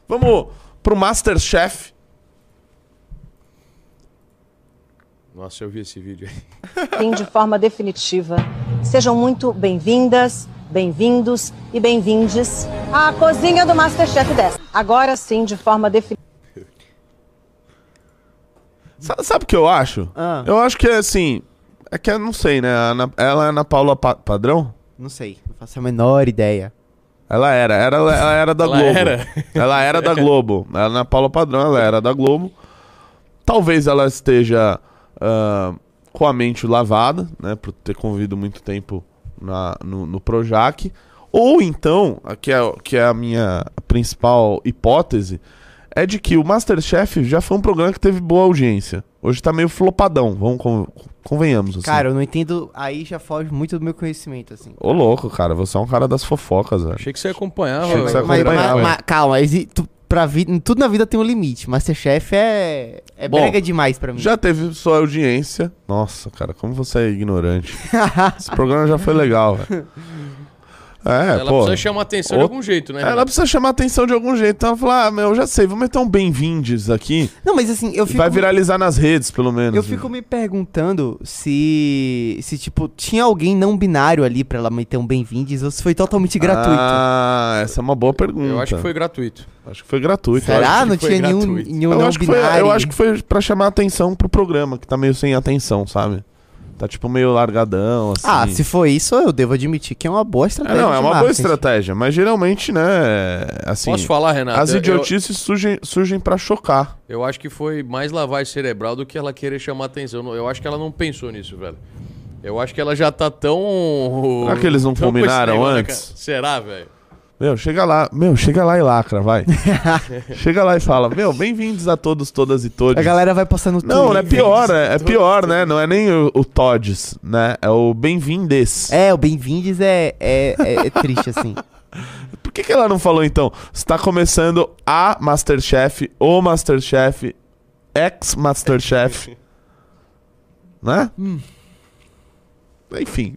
Vamos pro Masterchef. Nossa, eu vi esse vídeo aí. sim, de forma definitiva. Sejam muito bem-vindas, bem-vindos e bem-vindes à cozinha do Masterchef 10. Agora sim, de forma definitiva. Sa- Sabe o que eu acho? Ah. Eu acho que é assim. É que eu não sei, né? Ela é Ana Paula Pa- Padrão? Não sei, não faço a menor ideia. Ela era, era ela era da Ela Globo. era? Ela era da Globo. Ela Ana Paula Padrão, ela era da Globo. Talvez ela esteja ah, com a mente lavada, né? Por ter convivido muito tempo na, no, no Projac. Ou então, que é, que é a minha principal hipótese, é de que o Masterchef já foi um programa que teve boa audiência. Hoje tá meio flopadão, vamos con- convenhamos. Assim. Cara, eu não entendo. Aí já foge muito do meu conhecimento, assim. Ô louco, cara, você é um cara das fofocas, velho. Achei que você acompanhava. Achei que velho. você Mas, acompanhava. mas- mas- calma, exi- tu, pra vi- tudo na vida tem um limite. Masterchef é. É Bom, brega demais pra mim. Já teve sua audiência. Nossa, cara, como você é ignorante. Esse programa já foi legal, velho. É, Ela pô. precisa chamar atenção de Ô- algum jeito, né? Ela Renato? precisa chamar atenção de algum jeito. Então ela fala: Ah, meu, já sei, vou meter um bem-vindes aqui. Não, mas assim, eu fico. Vai viralizar nas redes, pelo menos. Eu fico me perguntando se. Se, tipo, tinha alguém não binário ali pra ela meter um bem-vindes ou se foi totalmente gratuito. Ah, essa é uma boa pergunta. Eu acho que foi gratuito. Acho que foi gratuito. Será? Não tinha nenhum, nenhum Eu não acho, que foi, binário. eu acho que foi pra chamar atenção pro programa, que tá meio sem atenção, sabe? Tá tipo meio largadão, assim. Ah, se for isso, eu devo admitir que é uma boa É, estratégia. não, é uma boa marketing. estratégia, mas geralmente, né, assim... Posso falar, Renato? As Eu- eu- idiotices surgem, surgem pra chocar. Eu acho que foi mais lavagem cerebral do que ela querer chamar atenção. Eu acho que ela não pensou nisso, velho. Eu acho que ela já tá tão. Será que eles não tão combinaram na antes? Será, velho? Meu, chega lá, meu, chega lá e lacra, vai. chega lá e fala, meu, bem-vindos a todos, todas e todos. A galera vai passar no Não, é pior, é, é pior, né? Não é nem o, o Tods, né? É o bem-vindes. É, o bem-vindes é, é, é, é triste, assim. Por que, que ela não falou então? Está começando a Masterchef, o Masterchef, ex-Masterchef. né? Enfim.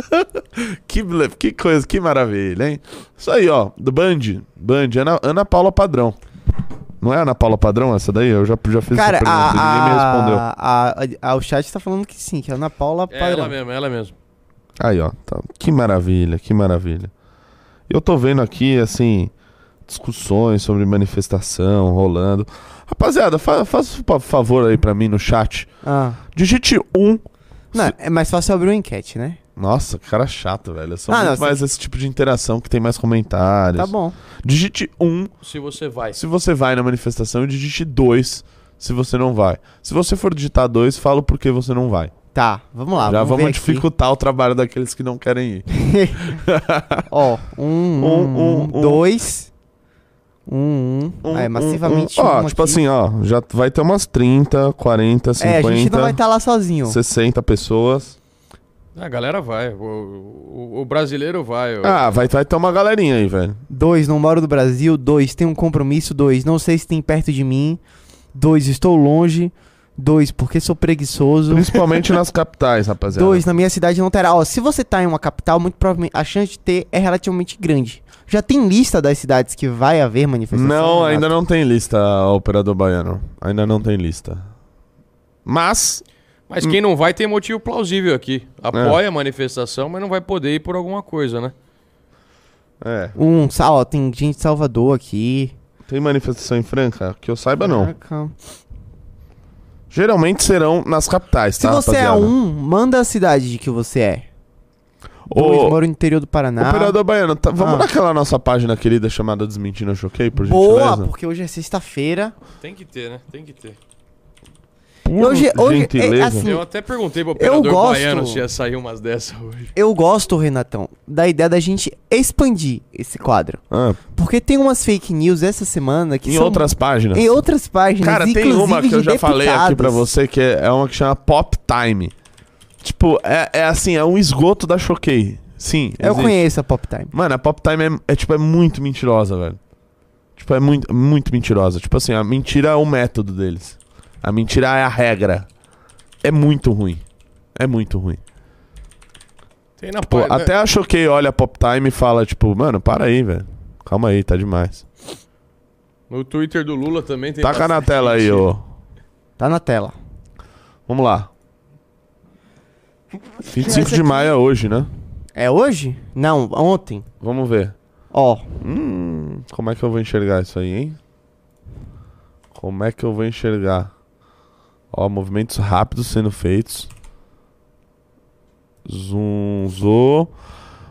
que, que coisa, que maravilha, hein? Isso aí, ó. Do Band. Band, Ana, Ana Paula Padrão. Não é Ana Paula Padrão essa daí? Eu já, já fiz Cara, essa pergunta e ninguém me respondeu. a, a, a, a- o chat tá falando que sim, que é a Ana Paula É Padrão. ela mesmo, é ela mesmo. Aí, ó. tá. Que maravilha, que maravilha. Eu tô vendo aqui, assim, discussões sobre manifestação rolando. Rapaziada, fa faz um favor aí pra mim no chat. Ah. Digite um. Não, Se- é mais fácil abrir uma enquete, né? Nossa, que cara chato, velho. Sou Ah, muito não, você- mais esse tipo de interação que tem mais comentários. Tá bom. Digite um Se você vai. se você vai na manifestação e digite dois se você não vai. Se você for digitar dois, fala o porquê você não vai. Tá, vamos lá. Já vamos, vamos ver aqui. dificultar o trabalho daqueles que não querem ir. Ó, um, um, Um, um, um. dois. Um, um. Um, é, massivamente um. Ó, um tipo aqui. assim, ó, já vai ter umas 30, 40, 50, É, a gente não vai estar lá sozinho. 60 pessoas. A galera vai. O, o- o brasileiro vai. o- Ah, vai, vai ter uma galerinha aí, velho. Dois, não moro no Brasil. Dois, tenho um compromisso. Dois, não sei se tem perto de mim. Dois, estou longe. Dois, porque sou preguiçoso. Principalmente nas capitais, rapaziada. Dois, na minha cidade não terá. Ó, se você tá em uma capital, muito provavelmente a chance de ter é relativamente grande. Já tem lista das cidades que vai haver manifestação? Não, Renato? ainda não tem lista, operador baiano. Ainda não tem lista. Mas, Mas quem não vai tem motivo plausível aqui. Apoia a manifestação, mas não vai poder ir por alguma coisa, né? é, Um, ó, tem gente de Salvador aqui. tem manifestação em Franca? Que eu saiba, não. Caraca. Geralmente serão nas capitais, Se tá, você é rapaziada? um, manda a cidade de que você é. Dois, moro no interior do Paraná. Operador baiano, tá- vamos Ah. naquela nossa página querida chamada Desmentindo Choquei, por Boa, gentileza? porque hoje é sexta-feira. Tem que ter, né? Tem que ter. Por Hoje- hoje- é assim, Eu até perguntei pro Eu operador gosto- baiano se ia sair umas dessas hoje. Eu gosto, Renatão, da ideia da gente expandir esse quadro. Ah, Porque tem umas fake news essa semana que em são... outras páginas. Em outras páginas, Cara, tem inclusive uma que eu de já falei aqui pra deputados. você que é, é uma que chama Pop Time. Tipo, é, é assim, é um esgoto da Choquei. Sim, Eu existe. conheço a Pop Time. Mano, a Pop Time é, é, tipo, é muito mentirosa, velho. Tipo, é muito, muito mentirosa. Tipo assim, a mentira é o método deles. A mentira é a regra. É muito ruim. É muito ruim. Tem na Pô, pá- até a Choquei olha a Pop Time e fala, tipo, mano, para aí, velho. Calma aí, tá demais. No Twitter do Lula também tem. Taca na tela aí, ô. Tá na tela. Vamos lá. 25 Essa de maio é hoje, né? É hoje? Não, ontem. Vamos ver. Ó, Hum, como é que eu vou enxergar isso aí, hein? Como é que eu vou enxergar? Ó, movimentos rápidos sendo feitos. Zo.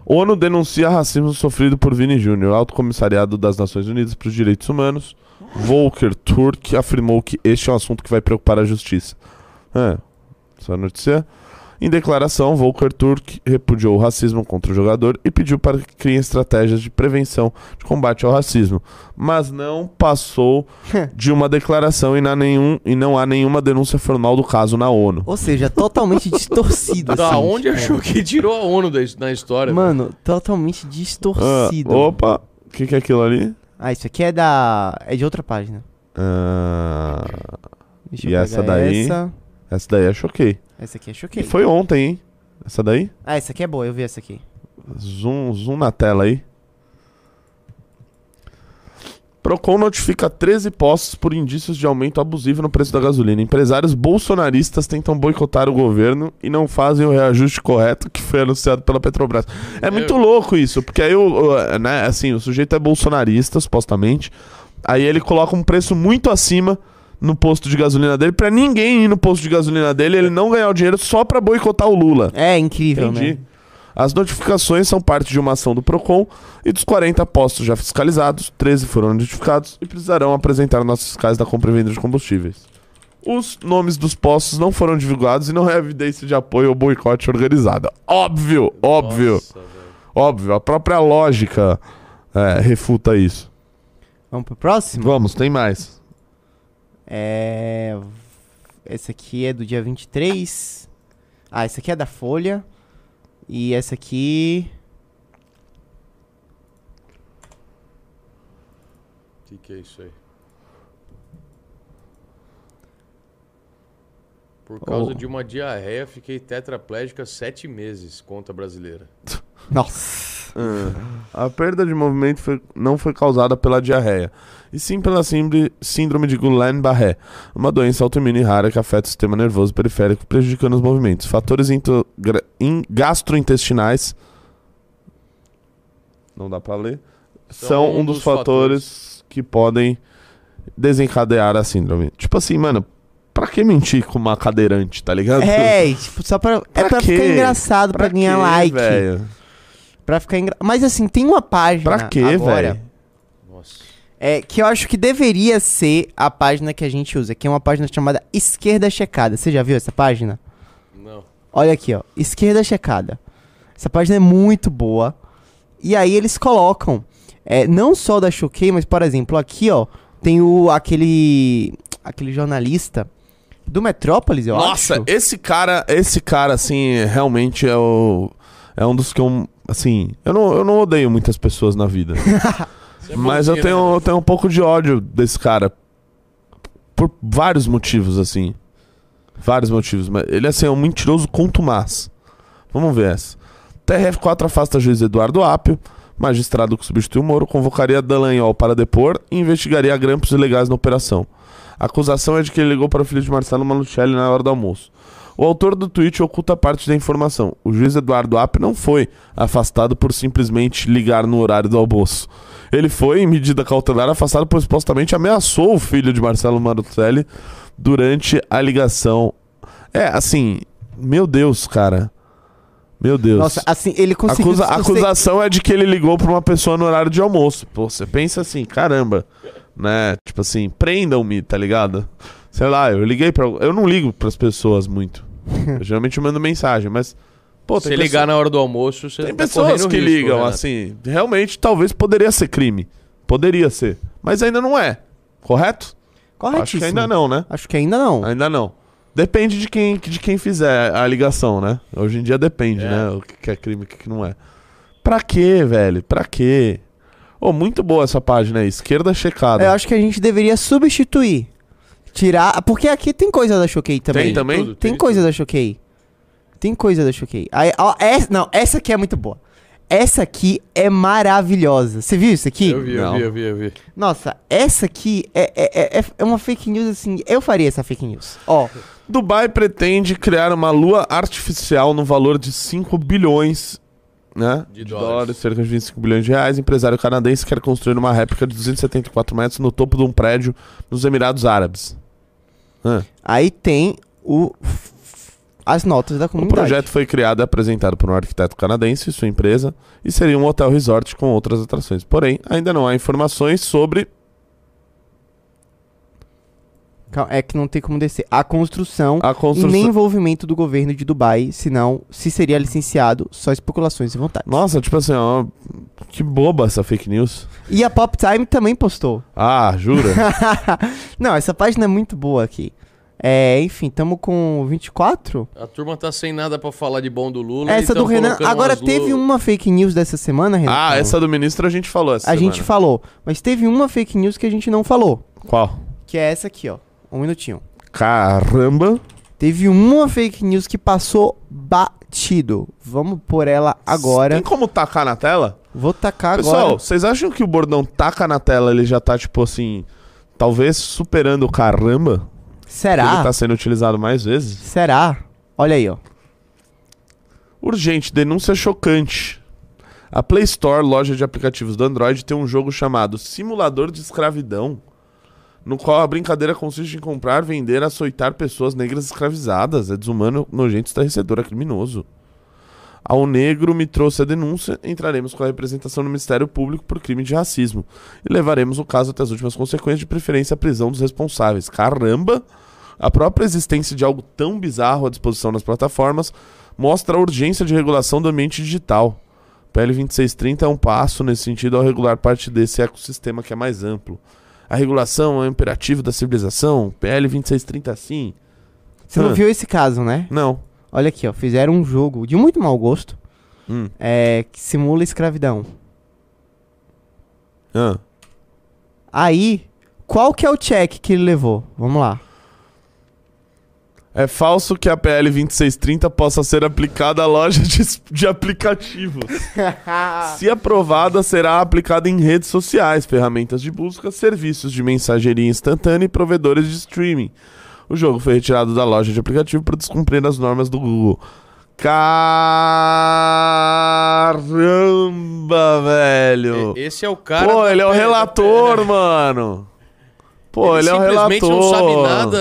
ONU denuncia racismo sofrido por Vini Júnior. Alto Comissariado das Nações Unidas para os Direitos Humanos, Volker Turk, afirmou que este é um assunto que vai preocupar a justiça. É, essa notícia. Em declaração, Volker Turk repudiou o racismo contra o jogador e pediu para que criem estratégias de prevenção de combate ao racismo, mas não passou de uma declaração e, não há nenhum, e não há nenhuma denúncia formal do caso na ONU. ou seja, totalmente distorcido. Da assim, onde tipo, achou que tirou a ONU da, na história? Mano, totalmente Ah, distorcido. opa, o que, que é aquilo ali? Ah, isso aqui é da. É de outra página. Ah, Deixa E eu essa daí? Essa. Essa daí eu choquei. Essa aqui é E choquei. foi ontem, hein? Essa daí? Ah, essa aqui é boa, eu vi essa aqui. Zoom, zoom na tela aí. Procon notifica 13 postos por indícios de aumento abusivo no preço da gasolina. Empresários bolsonaristas tentam boicotar o governo e não fazem o reajuste correto que foi anunciado pela Petrobras. É muito louco isso, porque aí o, o- né, assim, o sujeito é bolsonarista, supostamente. Aí ele coloca um preço muito acima no posto de gasolina dele, pra ninguém ir no posto de gasolina dele, ele não ganhar o dinheiro só pra boicotar o Lula. É incrível, Entendi. né? As notificações são parte de uma ação do PROCON e dos 40 postos já fiscalizados, 13 foram notificados e precisarão apresentar nossos fiscais da compra e venda de combustíveis. Os nomes dos postos não foram divulgados e não é evidência de apoio ao boicote organizado. Óbvio, óbvio, Nossa, óbvio. A própria lógica é, refuta isso. Vamos pro próximo? Vamos, tem mais. É. Esse aqui é do dia 23. Ah, esse aqui é da Folha. E essa aqui. O que, que é isso aí? Por causa Oh. de uma diarreia, fiquei tetraplégica sete meses, conta brasileira. Nossa. A perda de movimento foi- não foi causada pela diarreia, e sim pela síndrome, síndrome de Guillain-Barré, uma doença autoimune rara que afeta o sistema nervoso periférico, prejudicando os movimentos. Fatores gastrointestinais não dá pra ler, são, um dos, fatores, que podem desencadear a síndrome. Tipo assim, mano, pra que mentir com uma cadeirante, tá ligado? É, tipo, só pra. é Pra pra quê? ficar engraçado, pra, ganhar quê, like. velho? Pra ficar engra... Mas assim, tem uma página. Pra quê, agora, velho? Nossa. É, que eu acho que deveria ser a página que a gente usa, que é uma página chamada Esquerda Checada. Você já viu essa página? Não. Olha aqui, ó. Esquerda Checada. Essa página é muito boa. E aí eles colocam, é, não só da Choquei, mas, por exemplo, aqui, ó, tem o aquele aquele jornalista do Metrópolis, eu Nossa, acho. esse cara, esse cara, assim, realmente é o. É um dos que eu. Assim, eu não, eu não odeio muitas pessoas na vida. É mas eu bonzinho, tenho, né? eu tenho um pouco de ódio desse cara. Por vários motivos, assim. Vários motivos. Mas ele, assim, é um mentiroso contumaz. Vamos ver essa. TRF4 afasta juiz Eduardo Apio. Magistrado que substituiu Moro convocaria Dallagnol para depor e investigaria grampos ilegais na operação. A acusação é de que ele ligou para o filho de Marcelo Malucelli na hora do almoço. O autor do tweet oculta parte da informação. O juiz Eduardo Apio não foi afastado por simplesmente ligar no horário do almoço. Ele foi, em medida cautelar, afastado por supostamente ameaçou o filho de Marcelo Malucelli durante a ligação. É, assim, meu Deus, cara. Meu Deus. Nossa, assim, ele conseguiu... Acusa- a acusação é de que ele ligou pra uma pessoa no horário de almoço. Pô, você pensa assim, caramba, né? Tipo assim, prendam-me, tá ligado? Sei lá, eu liguei pra. Eu não ligo pras pessoas muito. Eu geralmente mando mensagem, mas. Pô, Se tem ligar na hora do almoço, você tem tá pessoas que risco, ligam, Renato. assim. Realmente, talvez poderia ser crime. Poderia ser. Mas ainda não é. Correto? Corretíssimo. Acho que ainda não, né? Acho que ainda não. Ainda não. Depende de quem, de quem fizer a ligação, né? Hoje em dia depende, É. né? O que é crime e o que que não é. Pra quê, velho? Pra quê? Ô, muito boa essa página aí. Esquerda checada. Eu acho que a gente deveria substituir. Tirar. Porque aqui tem coisa da Choquei também. Tem também? tudo, Tem coisa da Choquei. Tem coisa da Choquei. Aí, ó, essa, não, essa aqui é muito boa. Essa aqui é maravilhosa. Você viu isso aqui? Eu vi, eu vi, eu vi, eu vi. Nossa, essa aqui é, é, é, é uma fake news assim. Eu faria essa fake news. Ó, Dubai pretende criar uma lua artificial no valor de 5 bilhões né? De dólares. cerca de 25 bilhões de reais. Empresário canadense quer construir uma réplica de 274 metros no topo de um prédio nos Emirados Árabes. Ah. aí tem o as notas da O comunidade. projeto foi criado e apresentado por um arquiteto canadense e sua empresa e seria um hotel resort com outras atrações. Porém, ainda não há informações sobre Calma, É que não tem como descer. A construção, a e construção. nem envolvimento do governo de Dubai, senão se seria licenciado, só especulações e vontade. Nossa, tipo assim, ó, que boba essa fake news. E a Pop Time também postou. Ah, jura? não, essa página é muito boa aqui. É, enfim, tamo com 24? A turma tá sem nada pra falar de bom do Lula. Essa e do Renan. Agora teve lu- uma fake news dessa semana, Renan. ah, essa do ministro a gente falou essa A gente semana. falou. Mas teve uma fake news que a gente não falou. Qual? Que é essa aqui, ó. Um minutinho. Caramba. Teve uma fake news que passou batido. Vamos por ela agora. Tem como tacar na tela? Vou tacar Pessoal, agora. vocês acham que o bordão taca na tela, ele já tá, tipo assim, talvez superando o caramba? Será? Ele tá sendo utilizado mais vezes? Será? Olha aí, ó. Urgente, denúncia chocante. A Play Store, loja de aplicativos do Android, tem um jogo chamado Simulador de Escravidão. no qual a brincadeira consiste em comprar, vender, açoitar pessoas negras escravizadas. É desumano, nojento, estarrecedor, é criminoso. Ao negro me trouxe a denúncia, entraremos com a representação no Ministério Público por crime de racismo e levaremos o caso até as últimas consequências, de preferência a prisão dos responsáveis. Caramba! A própria existência de algo tão bizarro à disposição nas plataformas mostra a urgência de regulação do ambiente digital. PL 2630 é um passo nesse sentido ao regular parte desse ecossistema que é mais amplo. A regulação é um imperativo da civilização. PL 2630 sim. Você não Ah. viu esse caso, né? Não. Olha aqui, ó. Fizeram um jogo de muito mau gosto Hum. é, que simula escravidão. Ah. Aí, qual que é o check que ele levou? Vamos lá. É falso que a PL 2630 possa ser aplicada à loja de, de aplicativos. Se aprovada, será aplicada em redes sociais, ferramentas de busca, serviços de mensageria instantânea e provedores de streaming. O jogo foi retirado da loja de aplicativo por descumprir as normas do Google. Caramba, velho! Esse é o cara. Pô, ele é o relator, P- mano! Pô, ele, é o relator. simplesmente não sabe nada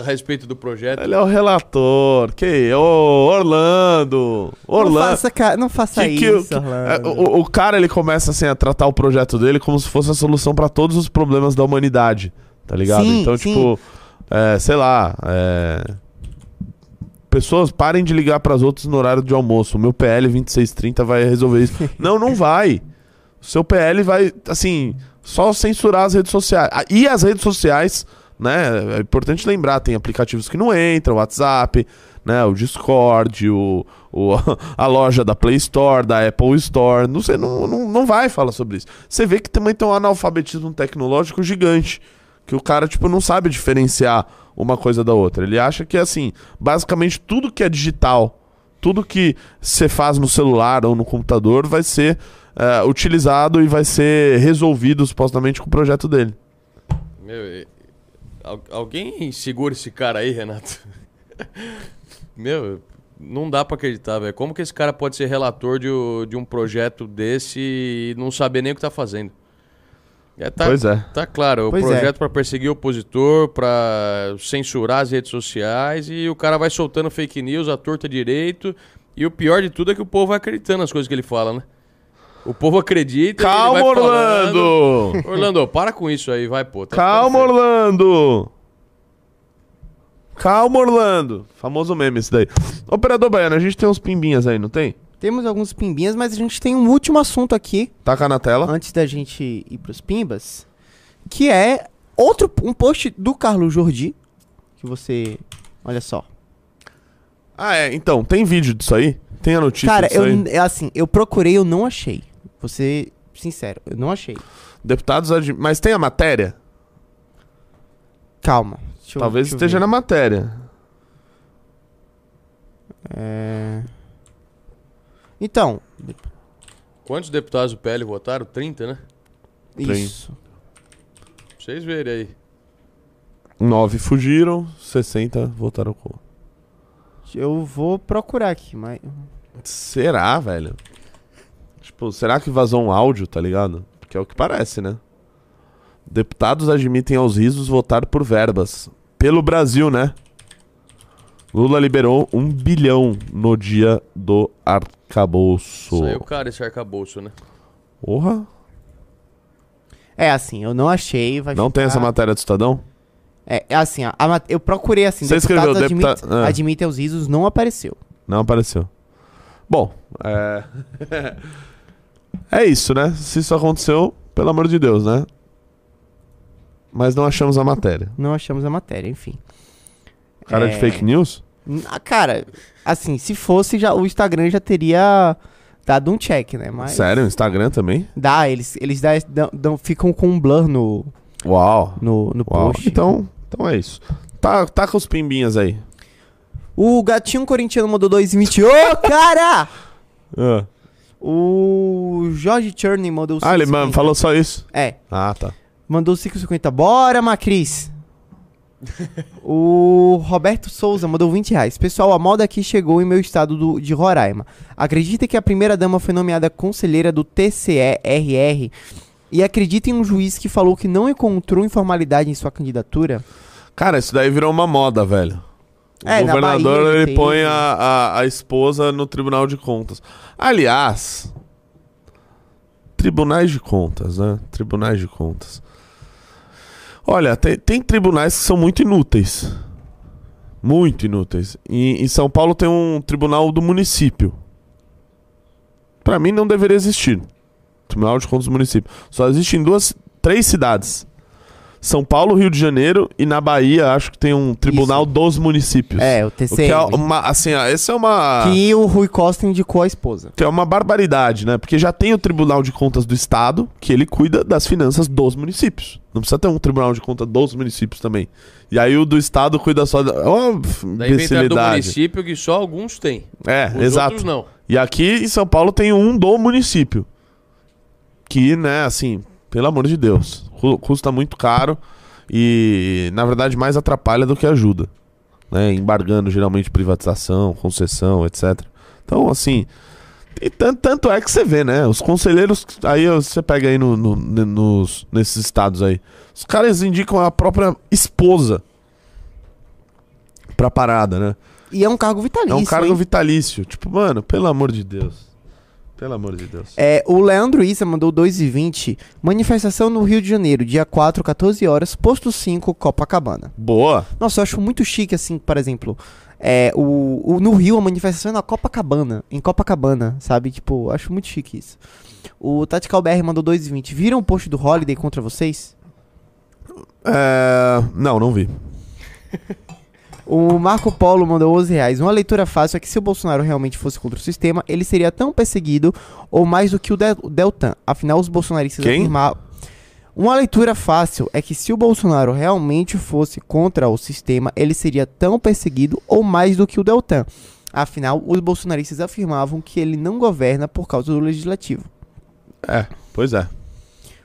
a respeito do projeto. Ele é o relator. Que? Ô, Orlando. Não Orlando. faça, ca- não faça Que isso, que- Orlando. é, o, o cara ele começa assim a tratar o projeto dele como se fosse a solução pra todos os problemas da humanidade, tá ligado? Sim, então, sim. tipo, é, sei lá, é, pessoas parem de ligar pras outras no horário de almoço. O meu PL 2630 vai resolver isso. não, não vai. O seu PL vai, assim, só censurar as redes sociais. Ah, E as redes sociais, né? É importante lembrar, tem aplicativos que não entram, o WhatsApp, né? O Discord, o, o- a loja da Play Store, da Apple Store. Não, sei, não, não, não vai falar sobre isso. Você vê que também tem um analfabetismo tecnológico gigante. Que o cara, tipo, não sabe diferenciar uma coisa da outra. Ele acha que, assim, basicamente tudo que é digital, tudo que você faz no celular ou no computador vai ser é, utilizado e vai ser resolvido supostamente com o projeto dele. Meu, al- alguém segura esse cara aí, Renato? Meu, não dá pra acreditar, velho. Como que esse cara pode ser relator de, o- de um projeto desse e não saber nem o que tá fazendo? É, tá, Pois é. Tá claro, o Pois é. projeto pra perseguir o opositor, pra censurar as redes sociais e o cara vai soltando fake news à torta direito. E o pior de tudo é que o povo vai acreditando nas coisas que ele fala, né? O povo acredita. e ele Calma, vai falando. Orlando! Orlando, para com isso aí, vai, pô. tá Calma. Orlando! Calma, Orlando! Famoso meme esse daí. Operador Baiano, a gente tem uns pimbinhas aí, não tem? Temos alguns pimbinhas, mas a gente tem um último assunto aqui, Taca na tela. antes da gente ir pros pimbas, que é outro um post do Carlos Jordi, que você, olha só. Ah, é. Então, tem vídeo disso aí? Tem a notícia Cara, disso eu aí? é assim, eu procurei, eu não achei. Vou ser sincero, eu não achei. Deputados... ad- Mas tem a matéria? Calma. deixa eu- Talvez deixa eu esteja ver. na matéria. É... Então, Quantos deputados do PL votaram? 30, né? isso. Pra vocês verem aí. Nove fugiram, 60 votaram contra. Eu vou procurar aqui, mas Será, velho? Tipo, será que vazou um áudio, tá ligado? Porque é o que parece, né? Deputados admitem aos risos votar por verbas. Pelo Brasil, né? Lula liberou um bilhão no dia do arcabouço. Saiu caro esse arcabouço, né? Porra. é assim, eu não achei, vai Não tem ficar- essa matéria do Estadão? É, é assim, a, a eu procurei assim, Você escreveu deputados admit- deputa- ah. admitem os risos, não apareceu. Não apareceu. Bom, é. é isso, né? Se isso aconteceu, pelo amor de Deus, né? Mas não achamos a matéria. Não achamos a matéria, enfim. Cara É. de fake news? Ah, Cara, assim, se fosse, já, o Instagram já teria dado um check, né? Mas Sério, Instagram também? Dá, eles, eles dá- dão- dão- ficam com um blur no, Uau. no, no Uau. post. Então, então é isso. Tá, tá com os pimbinhas aí. O gatinho corintiano mandou 2,20. Ô, cara! Ah, O Jorge Churney mandou ah ele 5,50. mano, falou só isso? É, Ah, tá. mandou 5,50. Bora, Macris! o Roberto Souza mandou 20 reais. Pessoal, a moda aqui chegou em meu estado do- de Roraima. Acredita que a primeira dama foi nomeada conselheira do TCE-RR E acredita em um juiz que falou que não encontrou informalidade em sua candidatura? Cara, isso daí virou uma moda, velho. O É, na governador Bahia ele tem. põe a, a, a esposa no Tribunal de Contas. Aliás, tribunais de contas, né? Tribunais de contas. Olha, tem, tem tribunais que são muito inúteis. Muito inúteis. E em São Paulo tem um tribunal do município. Pra mim não deveria existir. Tribunal de Contas do município. Só existe em duas, três cidades. São Paulo, Rio de Janeiro e na Bahia acho que tem um tribunal dos municípios. É, o O que é TCM. uma, assim, essa é uma Que o Rui Costa indicou a esposa. que é uma barbaridade, né? Porque já tem o Tribunal de Contas do Estado, que ele cuida das finanças dos municípios. Não precisa ter um Tribunal de Contas dos municípios também. E aí o do Estado cuida só da. É uma Daí inventaram do município que só alguns têm. É, Os exato. outros não. E aqui em São Paulo tem um do município. Que, né, assim, pelo amor de Deus, custa muito caro e, na verdade, mais atrapalha do que ajuda. Né? Embargando geralmente privatização, concessão, etc. Então, assim. E tanto, tanto é que você vê, né? Os conselheiros. Aí você pega aí no, no- nos, nesses estados aí. Os caras indicam a própria esposa pra parada, né? E é um cargo vitalício. É um cargo hein? vitalício. Tipo, mano, pelo amor de Deus. Pelo amor de Deus. É, o Leandro Issa mandou 2,20. Manifestação no Rio de Janeiro, dia 4, 14 horas, posto 5, Copacabana. Boa. Nossa, eu acho muito chique, assim, por exemplo. É, o, o- no Rio, a manifestação é na Copacabana. Em Copacabana, sabe? Tipo, acho muito chique isso. O Tatical BR mandou 2,20. Viram o post do Holiday contra vocês? É... Não, não vi. O Marco Polo mandou 11 reais. Uma leitura fácil é que se o Bolsonaro realmente fosse contra o sistema, ele seria tão perseguido ou mais do que o Del- Deltan. Afinal, os bolsonaristas Quem? afirmavam. Uma leitura fácil é que se o Bolsonaro realmente fosse contra o sistema, ele seria tão perseguido ou mais do que o Deltan. Afinal, os bolsonaristas afirmavam que ele não governa por causa do legislativo. É, pois é.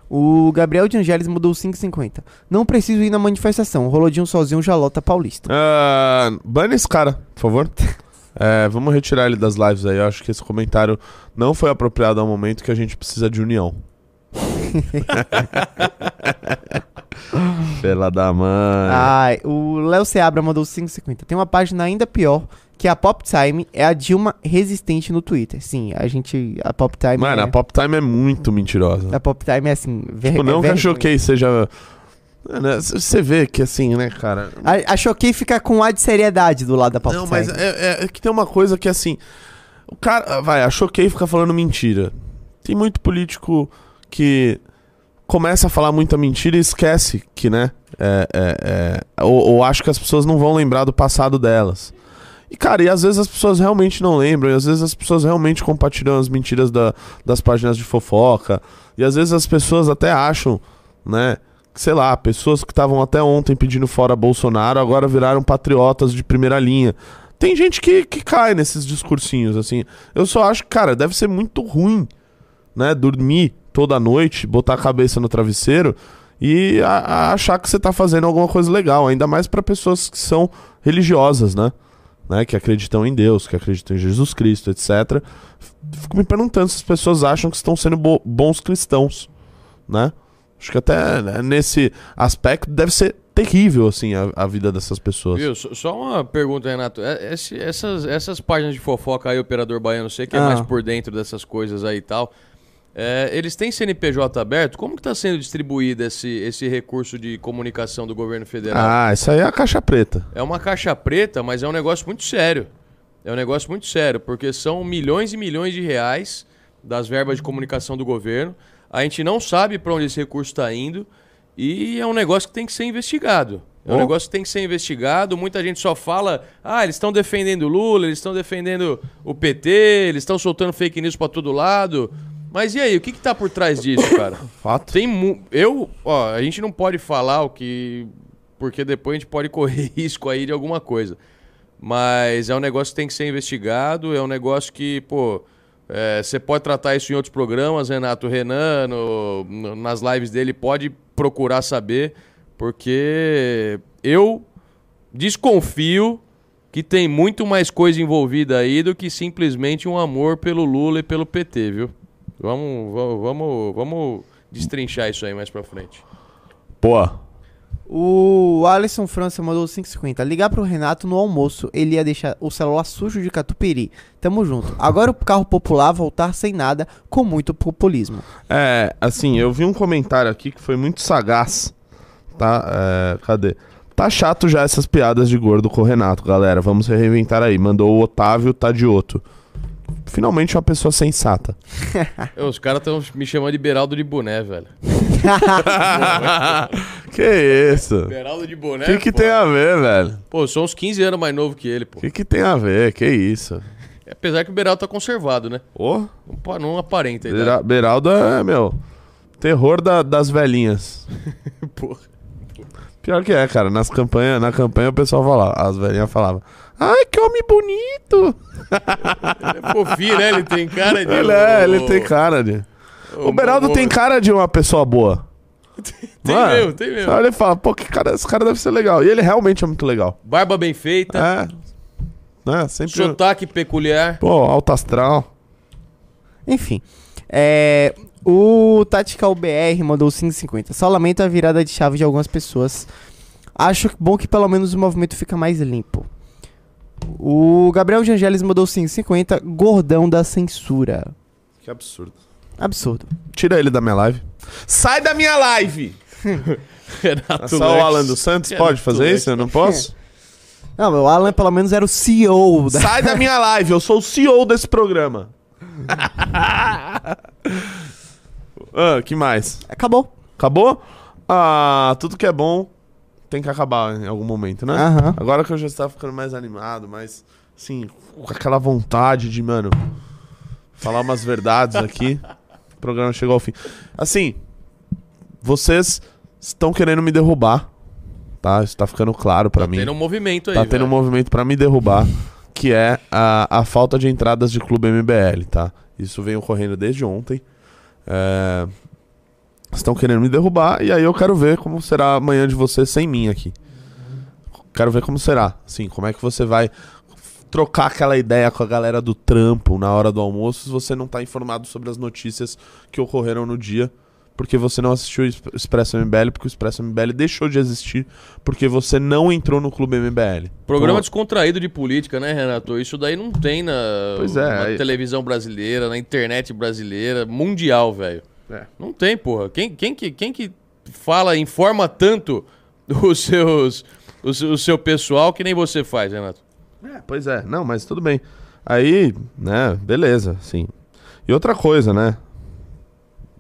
O Gabriel de Angeles mudou 5,50. Não preciso ir na manifestação. O Rolodinho sozinho já lota paulista. Ah, bane esse cara, por favor. É, vamos retirar ele das lives aí. Eu acho que esse comentário não foi apropriado ao momento que a gente precisa de união. Pela da mãe. Ai, o Léo Seabra mandou 5,50. Tem uma página ainda pior, que a Pop Time, é a Dilma resistente no Twitter. Sim, a gente. A Pop Time. Mano, é, a Pop Time é muito mentirosa. a Pop Time é assim. Ver, Tipo, não é que a. Choquei seja. Né, Você vê que assim, né, cara. A, a Choquei fica com ar de seriedade do lado da Pop Não, Time. mas é, é- é que tem uma coisa que assim. O cara. Vai, a Choquei fica falando mentira. Tem muito político que começa a falar muita mentira e esquece que, né? É, é, é, ou, ou acha que as pessoas não vão lembrar do passado delas. E, cara, e às vezes as pessoas realmente não lembram, e às vezes as pessoas realmente compartilham as mentiras da- das páginas de fofoca, e às vezes as pessoas até acham, né? que, Sei lá, pessoas que estavam até ontem pedindo fora Bolsonaro agora viraram patriotas de primeira linha. Tem gente que, que cai nesses discursinhos, assim. Eu só acho que, cara, deve ser muito ruim, né? Dormir toda noite, botar a cabeça no travesseiro e a- a achar que você tá fazendo alguma coisa legal. Ainda mais pra pessoas que são religiosas, né? Né? Que acreditam em Deus, que acreditam em Jesus Cristo, etc. Fico me perguntando se as pessoas acham que estão sendo bo- bons cristãos, né? Acho que até né, nesse aspecto deve ser terrível, assim, a, a vida dessas pessoas. Viu? Só uma pergunta, Renato. É- esse- essas, essas páginas de fofoca aí, operador baiano, você que é Ah. mais por dentro dessas coisas aí e tal. É, eles têm CNPJ aberto? Como que está sendo distribuído esse, esse recurso de comunicação do governo federal? Ah, isso aí é a caixa preta. É uma caixa preta, mas é um negócio muito sério. É um negócio muito sério, porque são milhões e milhões de reais das verbas de comunicação do governo. A gente não sabe para onde esse recurso está indo e é um negócio que tem que ser investigado. É um Oh. negócio que tem que ser investigado. Muita gente só fala: ah, eles estão defendendo o Lula, eles estão defendendo o PT, eles estão soltando fake news para todo lado. Mas e aí, o que, que tá por trás disso, cara? Fato. Tem mu- eu, ó, a gente não pode falar o que porque depois a gente pode correr risco aí de alguma coisa. Mas é um negócio que tem que ser investigado, é um negócio que, pô, é, você pode tratar isso em outros programas, Renato Renan, no- no- nas lives dele, pode procurar saber, porque eu desconfio que tem muito mais coisa envolvida aí do que simplesmente um amor pelo Lula e pelo PT, viu? Vamos, vamos, vamos, vamos destrinchar isso aí mais pra frente. Pô, O Alisson França mandou 5,50. Ligar pro Renato no almoço. Ele ia deixar o celular sujo de catupiry. Tamo junto. Agora o carro popular voltar sem nada, com muito populismo. É, assim, eu vi um comentário aqui que foi muito sagaz, tá? É, cadê? Tá chato já essas piadas de gordo com o Renato, galera. Vamos se reinventar aí. Mandou o Otávio Tadioto. Finalmente uma pessoa sensata. Os caras estão me chamando de Beraldo de boné, velho. que isso? Beraldo de boné? O que, que pô. tem a ver, velho? Pô, eu sou uns 15 anos mais novo que ele, pô. O que, que tem a ver? Que isso? Apesar que o Beraldo tá conservado, né? Ô, Não, não aparenta. Bera- Beraldo é, meu, terror da- das velhinhas. Porra. Pior que é, cara. Nas campanha, na campanha o pessoal falava, as velhinhas falavam, ai, que homem bonito. Ele é fofinho, né? Ele tem cara de... Ele é, ele tem cara de... O Beraldo tem cara de uma pessoa boa. Tem é? mesmo, tem mesmo. Você olha e fala, pô, que cara, esse cara deve ser legal. E ele realmente é muito legal. Barba bem feita, É. Né? Sempre. sotaque peculiar. Pô, alto astral. Enfim. É, o Tactical BR mandou 5,50. Só lamento a virada de chave de algumas pessoas. Acho bom que pelo menos o movimento fica mais limpo. O Gabriel de Angeles mandou 5,50. Gordão da censura. Que absurdo. Absurdo. Tira ele da minha live. Sai da minha live! Renato só Lex. o Alan dos Santos Renato pode fazer Lex. isso? Eu não posso? Não, o Alan pelo menos era o CEO da. Sai da minha live, eu sou o CEO desse programa. ah, que mais? Acabou. Acabou? Ah, tudo que é bom tem que acabar em algum momento, né? Aham. Agora que eu já estava ficando mais animado, mais, assim, com aquela vontade de, mano, falar umas verdades aqui. o programa chegou ao fim. Assim, vocês estão querendo me derrubar, tá? Isso tá ficando claro pra Tá mim. tendo um movimento aí, Tá tendo um velho. movimento pra me derrubar, que é a, a falta de entradas de clube MBL, tá? Isso vem ocorrendo desde ontem. É, Estão querendo me derrubar e aí eu quero ver como será amanhã de você sem mim aqui. Quero ver como será. Sim, como é que você vai trocar aquela ideia com a galera do trampo na hora do almoço se você não tá informado sobre as notícias que ocorreram no dia. Porque você não assistiu o Exp- Expresso MBL, porque o Expresso MBL deixou de existir porque você não entrou no Clube MBL. Programa Então, descontraído de política, né, Renato? Isso daí não tem na, é, na aí- televisão brasileira, na internet brasileira, mundial, velho. É. Não tem, porra. Quem, quem, que, quem que fala, informa tanto os seus, o, seu- o seu pessoal que nem você faz, Renato? É, pois é, não, mas tudo bem. Aí, né, beleza, sim. E outra coisa, né?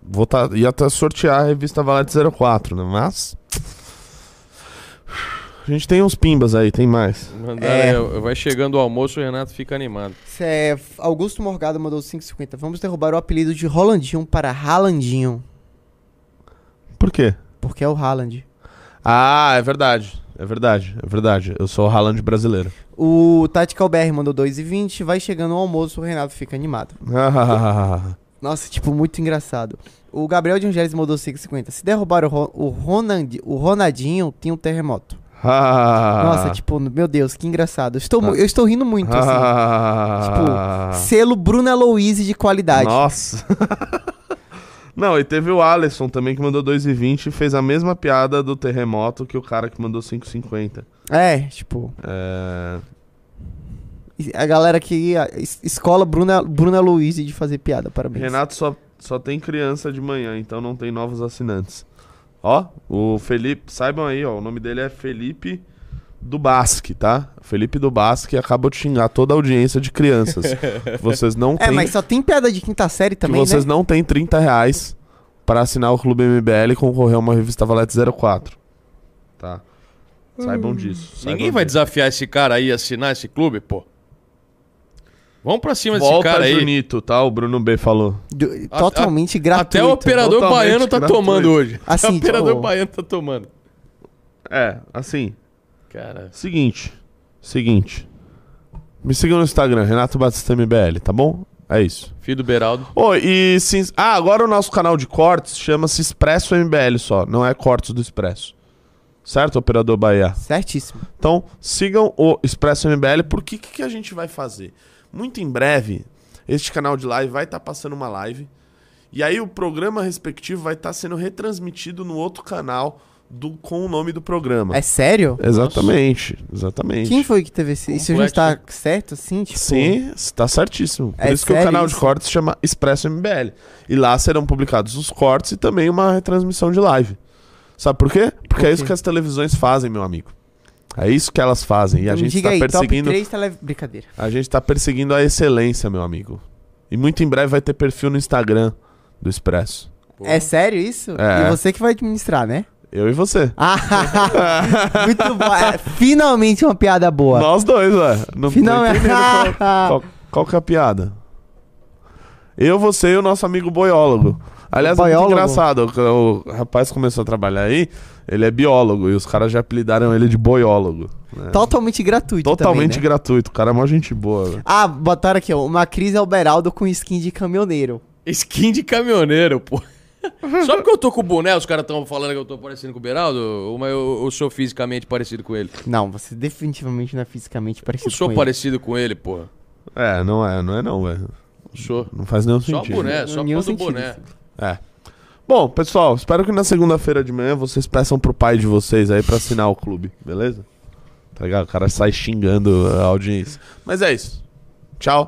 Vou tá, ia até sortear a revista Valete 04, né? Mas. A gente tem uns pimbas aí, tem mais. Mandaram É. aí, vai chegando o almoço, o Renato fica animado. Cê é- Augusto Morgado mandou 5,50. Vamos derrubar o apelido de Rolandinho para Haalandinho. Por quê? Porque é o Haaland. Ah, é verdade. É verdade, é verdade. Eu sou o Haaland brasileiro. O Tactical BR mandou 2,20. Vai chegando o almoço, o Renato fica animado. Nossa, tipo, muito engraçado. O Gabriel de Angeles mandou 5,50. Se derrubar o, Ro- o, Ronald- o Ronaldinho, tem um terremoto. Nossa, tipo, meu Deus, que engraçado. Eu estou, eu estou rindo muito, assim. Tipo, selo Bruna Louise de qualidade. Nossa. Não, e teve o Alisson também que mandou 2,20 e fez a mesma piada do terremoto que o cara que mandou 5,50. É, tipo, É... a galera que a escola Bruna, Bruna Louise de fazer piada, parabéns. Renato só, só tem criança de manhã, então não tem novos assinantes. Ó, o Felipe, saibam aí, ó, o nome dele é Felipe do Basque, tá? Felipe do Basque acabou de xingar toda a audiência de crianças. vocês não É, têm, mas só tem piada de quinta série que também, vocês né? não têm 30 reais para assinar o Clube MBL e concorrer a uma revista Valete 04. Tá? Saibam disso. saibam Ninguém vai disso. desafiar esse cara aí a assinar esse clube, pô. Vamos pra cima desse Volta cara aí. Junito, tá? O Bruno B falou. Do- totalmente Até gratuito. o operador Totalmente baiano tá gratuito. tomando hoje. Assim, Até o operador tipo- baiano tá tomando. É, assim, Cara, Seguinte. Seguinte. Me sigam no Instagram, Renato Batista MBL, tá bom? É isso. filho do Beraldo. Ô, e se... ins- Ah, agora o nosso canal de cortes chama-se Expresso MBL só, não é Cortes do Expresso. Certo, operador Bahia? Certíssimo. Então, sigam o Expresso MBL, porque o que, que a gente vai fazer? Muito em breve, este canal de live vai estar passando uma live E aí o programa respectivo vai estar sendo retransmitido no outro canal do, com o nome do programa. É sério? Exatamente, exatamente. Quem foi que teve esse? Isso já está certo, assim? Tipo, Sim, está certíssimo. Por É isso que o canal de isso? cortes chama Expresso MBL. E lá serão publicados os cortes e também uma retransmissão de live. Sabe por quê? Porque é isso quê? que as televisões fazem, meu amigo. É isso que elas fazem. E a me gente está perseguindo. top 3 tele... Brincadeira. A gente tá perseguindo a excelência, meu amigo. E muito em breve vai ter perfil no Instagram do Expresso. É sério isso? É. E você que vai administrar, né? Eu e você. Ah, muito bom. É, finalmente uma piada boa. Nós dois, ué. Não Finalmente. qual, qual, qual que é a piada. Eu, você e o nosso amigo boiólogo. Aliás, é Boiólogo? muito engraçado. O, o rapaz começou a trabalhar aí, ele é biólogo e os caras já apelidaram ele de boiólogo. né? Totalmente gratuito Totalmente também, né? gratuito. O cara é mó gente boa. velho. Ah, botaram aqui, ó. Uma Cris Alberaldo com skin de caminhoneiro. Skin de caminhoneiro, pô. Só porque eu tô com o boné, os caras estão falando que eu tô parecendo com o Beraldo, ou mas eu, eu sou fisicamente parecido com ele? Não, você definitivamente não é fisicamente parecido Eu sou com parecido com ele, pô. É, não é, não é não, velho. Sou. Não faz nenhum Só sentido. boné, só por causa do sentido, boné. É. Bom, pessoal, espero que na segunda-feira de manhã vocês peçam pro pai de vocês aí pra assinar o clube, beleza? Tá ligado? O cara sai xingando a audiência. Mas é isso. Tchau.